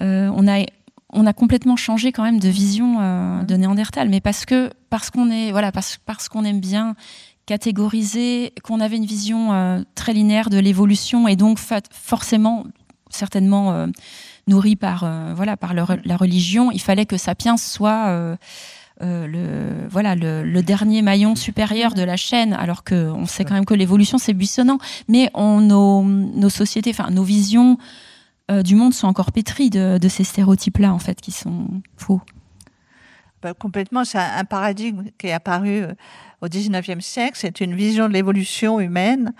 on a on a complètement changé quand même de vision euh, de Néandertal, mais parce que parce qu'on est voilà parce, parce qu'on aime bien catégoriser, qu'on avait une vision euh, très linéaire de l'évolution et donc forcément certainement nourrie par voilà par la religion, il fallait que Sapiens soit le voilà le, dernier maillon supérieur de la chaîne, alors que on sait quand même que l'évolution c'est buissonnant, mais on, nos, nos sociétés, enfin nos visions euh, du monde sont encore pétris de, ces stéréotypes-là, en fait, qui sont faux. Bah, complètement, c'est un, paradigme qui est apparu euh, au XIXe siècle. C'est une vision de l'évolution humaine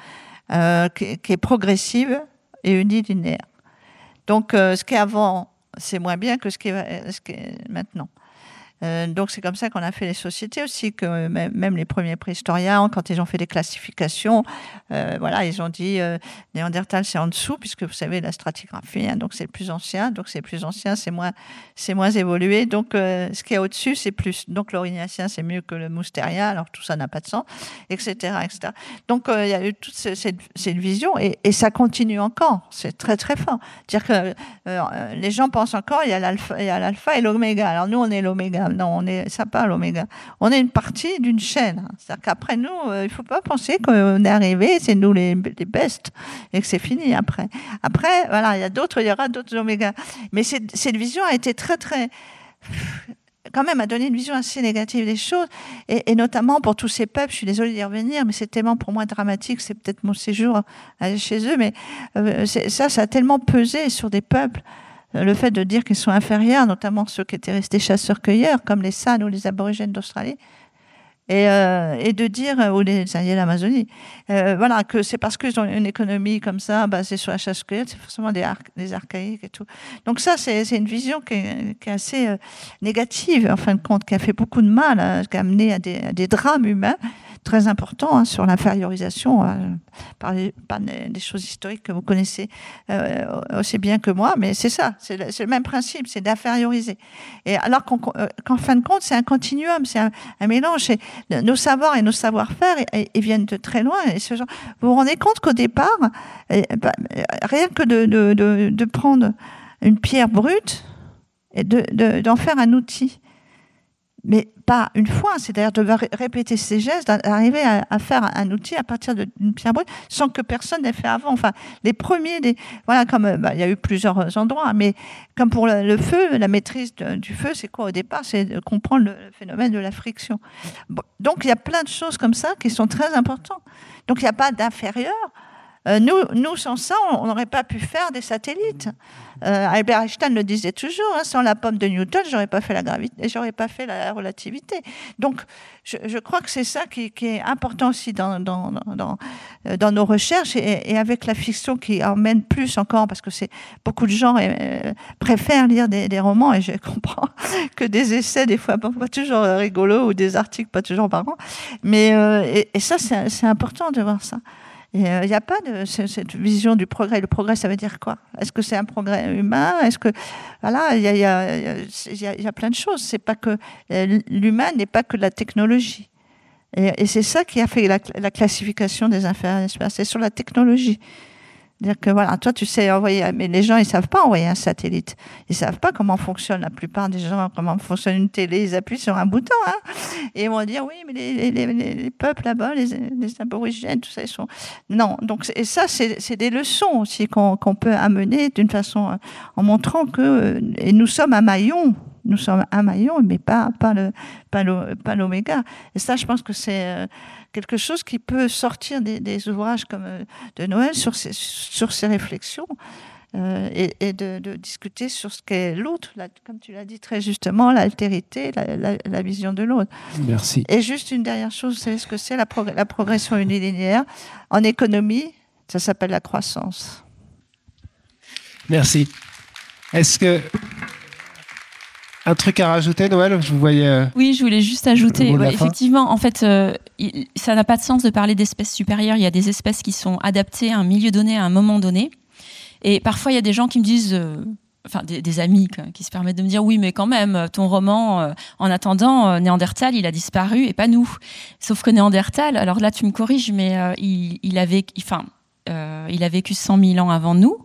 euh, qui, est progressive et unilinéaire. Donc, ce qui est avant, c'est moins bien que ce qui est maintenant. Euh, donc c'est comme ça qu'on a fait les sociétés aussi, que même les premiers préhistoriens, quand ils ont fait des classifications, euh, voilà, ils ont dit euh, Néandertal c'est en dessous, puisque vous savez la stratigraphie, hein, donc c'est plus ancien, donc c'est plus ancien, c'est moins, c'est moins évolué, donc ce qui est au-dessus c'est plus. Donc l'orignacien c'est mieux que le moustérien, alors tout ça n'a pas de sens, etc., etc. Donc il y a eu toute cette, cette vision et, ça continue encore, c'est très très fort. Dire que les gens pensent encore il y a l'alpha et l'oméga. Alors nous on est l'oméga non, on est, ça pas l'oméga. On est une partie d'une chaîne. C'est-à-dire qu'après nous, euh, il faut pas penser qu'on est arrivé, c'est nous les, les bestes et que c'est fini après. Après, voilà, il y a d'autres, il y aura d'autres oméga. Mais cette, vision a été très, très, quand même a donné une vision assez négative des choses, et, notamment pour tous ces peuples, je suis désolée d'y revenir, mais c'est tellement pour moi dramatique, c'est peut-être mon séjour chez eux, mais euh, ça, ça a tellement pesé sur des peuples le fait de dire qu'ils sont inférieurs, notamment ceux qui étaient restés chasseurs-cueilleurs, comme les San ou les aborigènes d'Australie, et, euh, de dire, euh, ou les Indiens d'Amazonie, euh, voilà, que c'est parce qu'ils ont une économie comme ça, basée sur la chasse-cueillette, c'est forcément des, archaïques et tout. Donc ça, c'est une vision qui est, assez euh, négative, en fin de compte, qui a fait beaucoup de mal, qui a amené à des drames humains très important hein, sur l'infériorisation, euh, par, des choses historiques que vous connaissez euh, aussi bien que moi, mais c'est ça, c'est le, même principe, c'est d'inférioriser. Et alors euh, qu'en fin de compte, c'est un continuum, c'est un, mélange. Nos savoirs et nos savoir-faire, ils viennent de très loin. Et ce genre, vous vous rendez compte qu'au départ, bah, rien que de, de, prendre une pierre brute et d'en faire un outil, mais pas une fois, c'est-à-dire de répéter ces gestes, d'arriver à, faire un outil à partir d'une pierre brute sans que personne n'ait fait avant. Enfin, les premiers, voilà, comme euh, bah, il y a eu plusieurs endroits, mais comme pour le, feu, la maîtrise du feu, c'est quoi au départ? C'est de comprendre le phénomène de la friction. donc il y a plein de choses comme ça qui sont très importantes. Donc il n'y a pas d'inférieur. Euh, nous, nous, sans ça, on n'aurait pas pu faire des satellites. Euh, Albert Einstein le disait toujours, hein, sans la pomme de Newton, j'aurais pas fait la gravité, j'aurais pas fait la relativité. Donc, je, crois que c'est ça qui, est important aussi dans, euh, nos recherches et, avec la fiction qui emmène plus encore, parce que c'est beaucoup de gens préfèrent lire des, romans et je [laughs] comprends que des essais des fois pas, toujours rigolos ou des articles pas toujours marrants. Mais et ça, c'est important de voir ça. Il n'y euh, a pas cette vision du progrès. Le progrès, ça veut dire quoi? Est-ce que c'est un progrès humain? Est-ce que voilà, il y a, plein de choses. C'est pas que euh, l'humain n'est pas que la technologie. Et, et c'est ça qui a fait la, la classification des inférieurs. C'est sur la technologie dire que voilà, toi tu sais envoyer, mais les gens ils savent pas envoyer un satellite. Ils savent pas comment fonctionne la plupart des gens, comment fonctionne une télé. Ils appuient sur un bouton, hein, et ils vont dire oui, mais les, les, les, peuples là-bas, les, les, aborigènes, tout ça, ils sont non. Donc et ça c'est des leçons aussi qu'on qu'on peut amener d'une façon en montrant que et nous sommes un maillon nous sommes un maillon, mais pas, pas, le, pas l'oméga. Et ça, je pense que c'est euh, quelque chose qui peut sortir des, des, ouvrages comme euh, de Noël sur ces, sur ces réflexions. Euh, et, et de, de, discuter sur ce qu'est l'autre, comme tu l'as dit très justement, l'altérité, la, la, la, vision de l'autre. Merci. Et juste une dernière chose, vous savez ce que c'est la, prog la progression unilinéaire En économie, ça s'appelle la croissance. Merci. Est-ce que un truc à rajouter, Noël Je vous voyais. Euh, oui, je voulais juste ajouter. Ouais, effectivement, en fait, euh, ça n'a pas de sens de parler d'espèces supérieures. Il y a des espèces qui sont adaptées à un milieu donné, à un moment donné. Et parfois, il y a des gens qui me disent. Euh, enfin, des, des, amis qui se permettent de me dire oui, mais quand même, ton roman, en attendant, Néandertal, il a disparu et pas nous. Sauf que Néandertal, alors là, tu me corriges, mais il, il, avait, enfin, il a vécu 100 000 ans avant nous.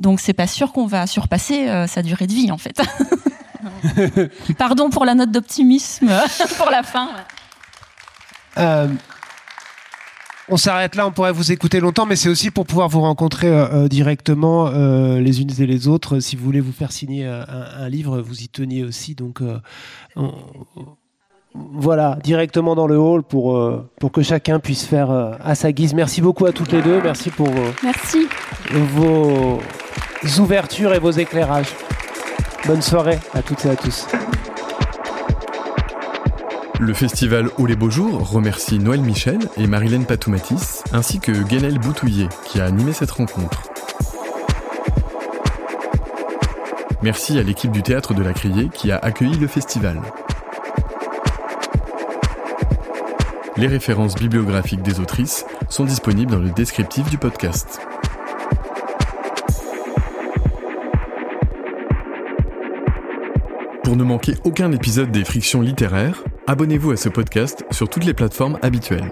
Donc, c'est pas sûr qu'on va surpasser sa durée de vie, en fait. [laughs] [laughs] Pardon pour la note d'optimisme [laughs] pour la fin. Euh, on s'arrête là, on pourrait vous écouter longtemps, mais c'est aussi pour pouvoir vous rencontrer euh, euh directement euh, les unes et les autres. Si vous voulez vous faire signer un, un livre, vous y teniez aussi. Donc on, voilà, directement dans le hall pour, pour que chacun puisse faire à sa guise. Merci beaucoup à toutes les deux. Merci pour vos, Merci. vos ouvertures et vos éclairages. Bonne soirée à toutes et à tous. Le festival Au les beaux jours remercie Noël Michel et Marilène Patoumatis, ainsi que Guénel Boutouillet qui a animé cette rencontre. Merci à l'équipe du théâtre de la Criée qui a accueilli le festival. Les références bibliographiques des autrices sont disponibles dans le descriptif du podcast. Pour ne manquer aucun épisode des Frictions littéraires, abonnez-vous à ce podcast sur toutes les plateformes habituelles.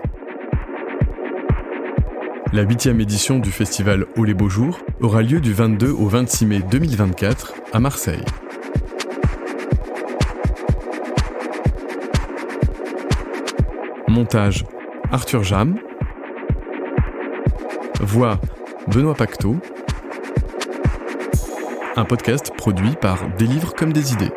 La huitième édition du festival Au les Beaux Jours aura lieu du 22 au 26 mai 2024 à Marseille. Montage Arthur Jam. Voix Benoît Pacteau. Un podcast produit par Des livres comme des idées.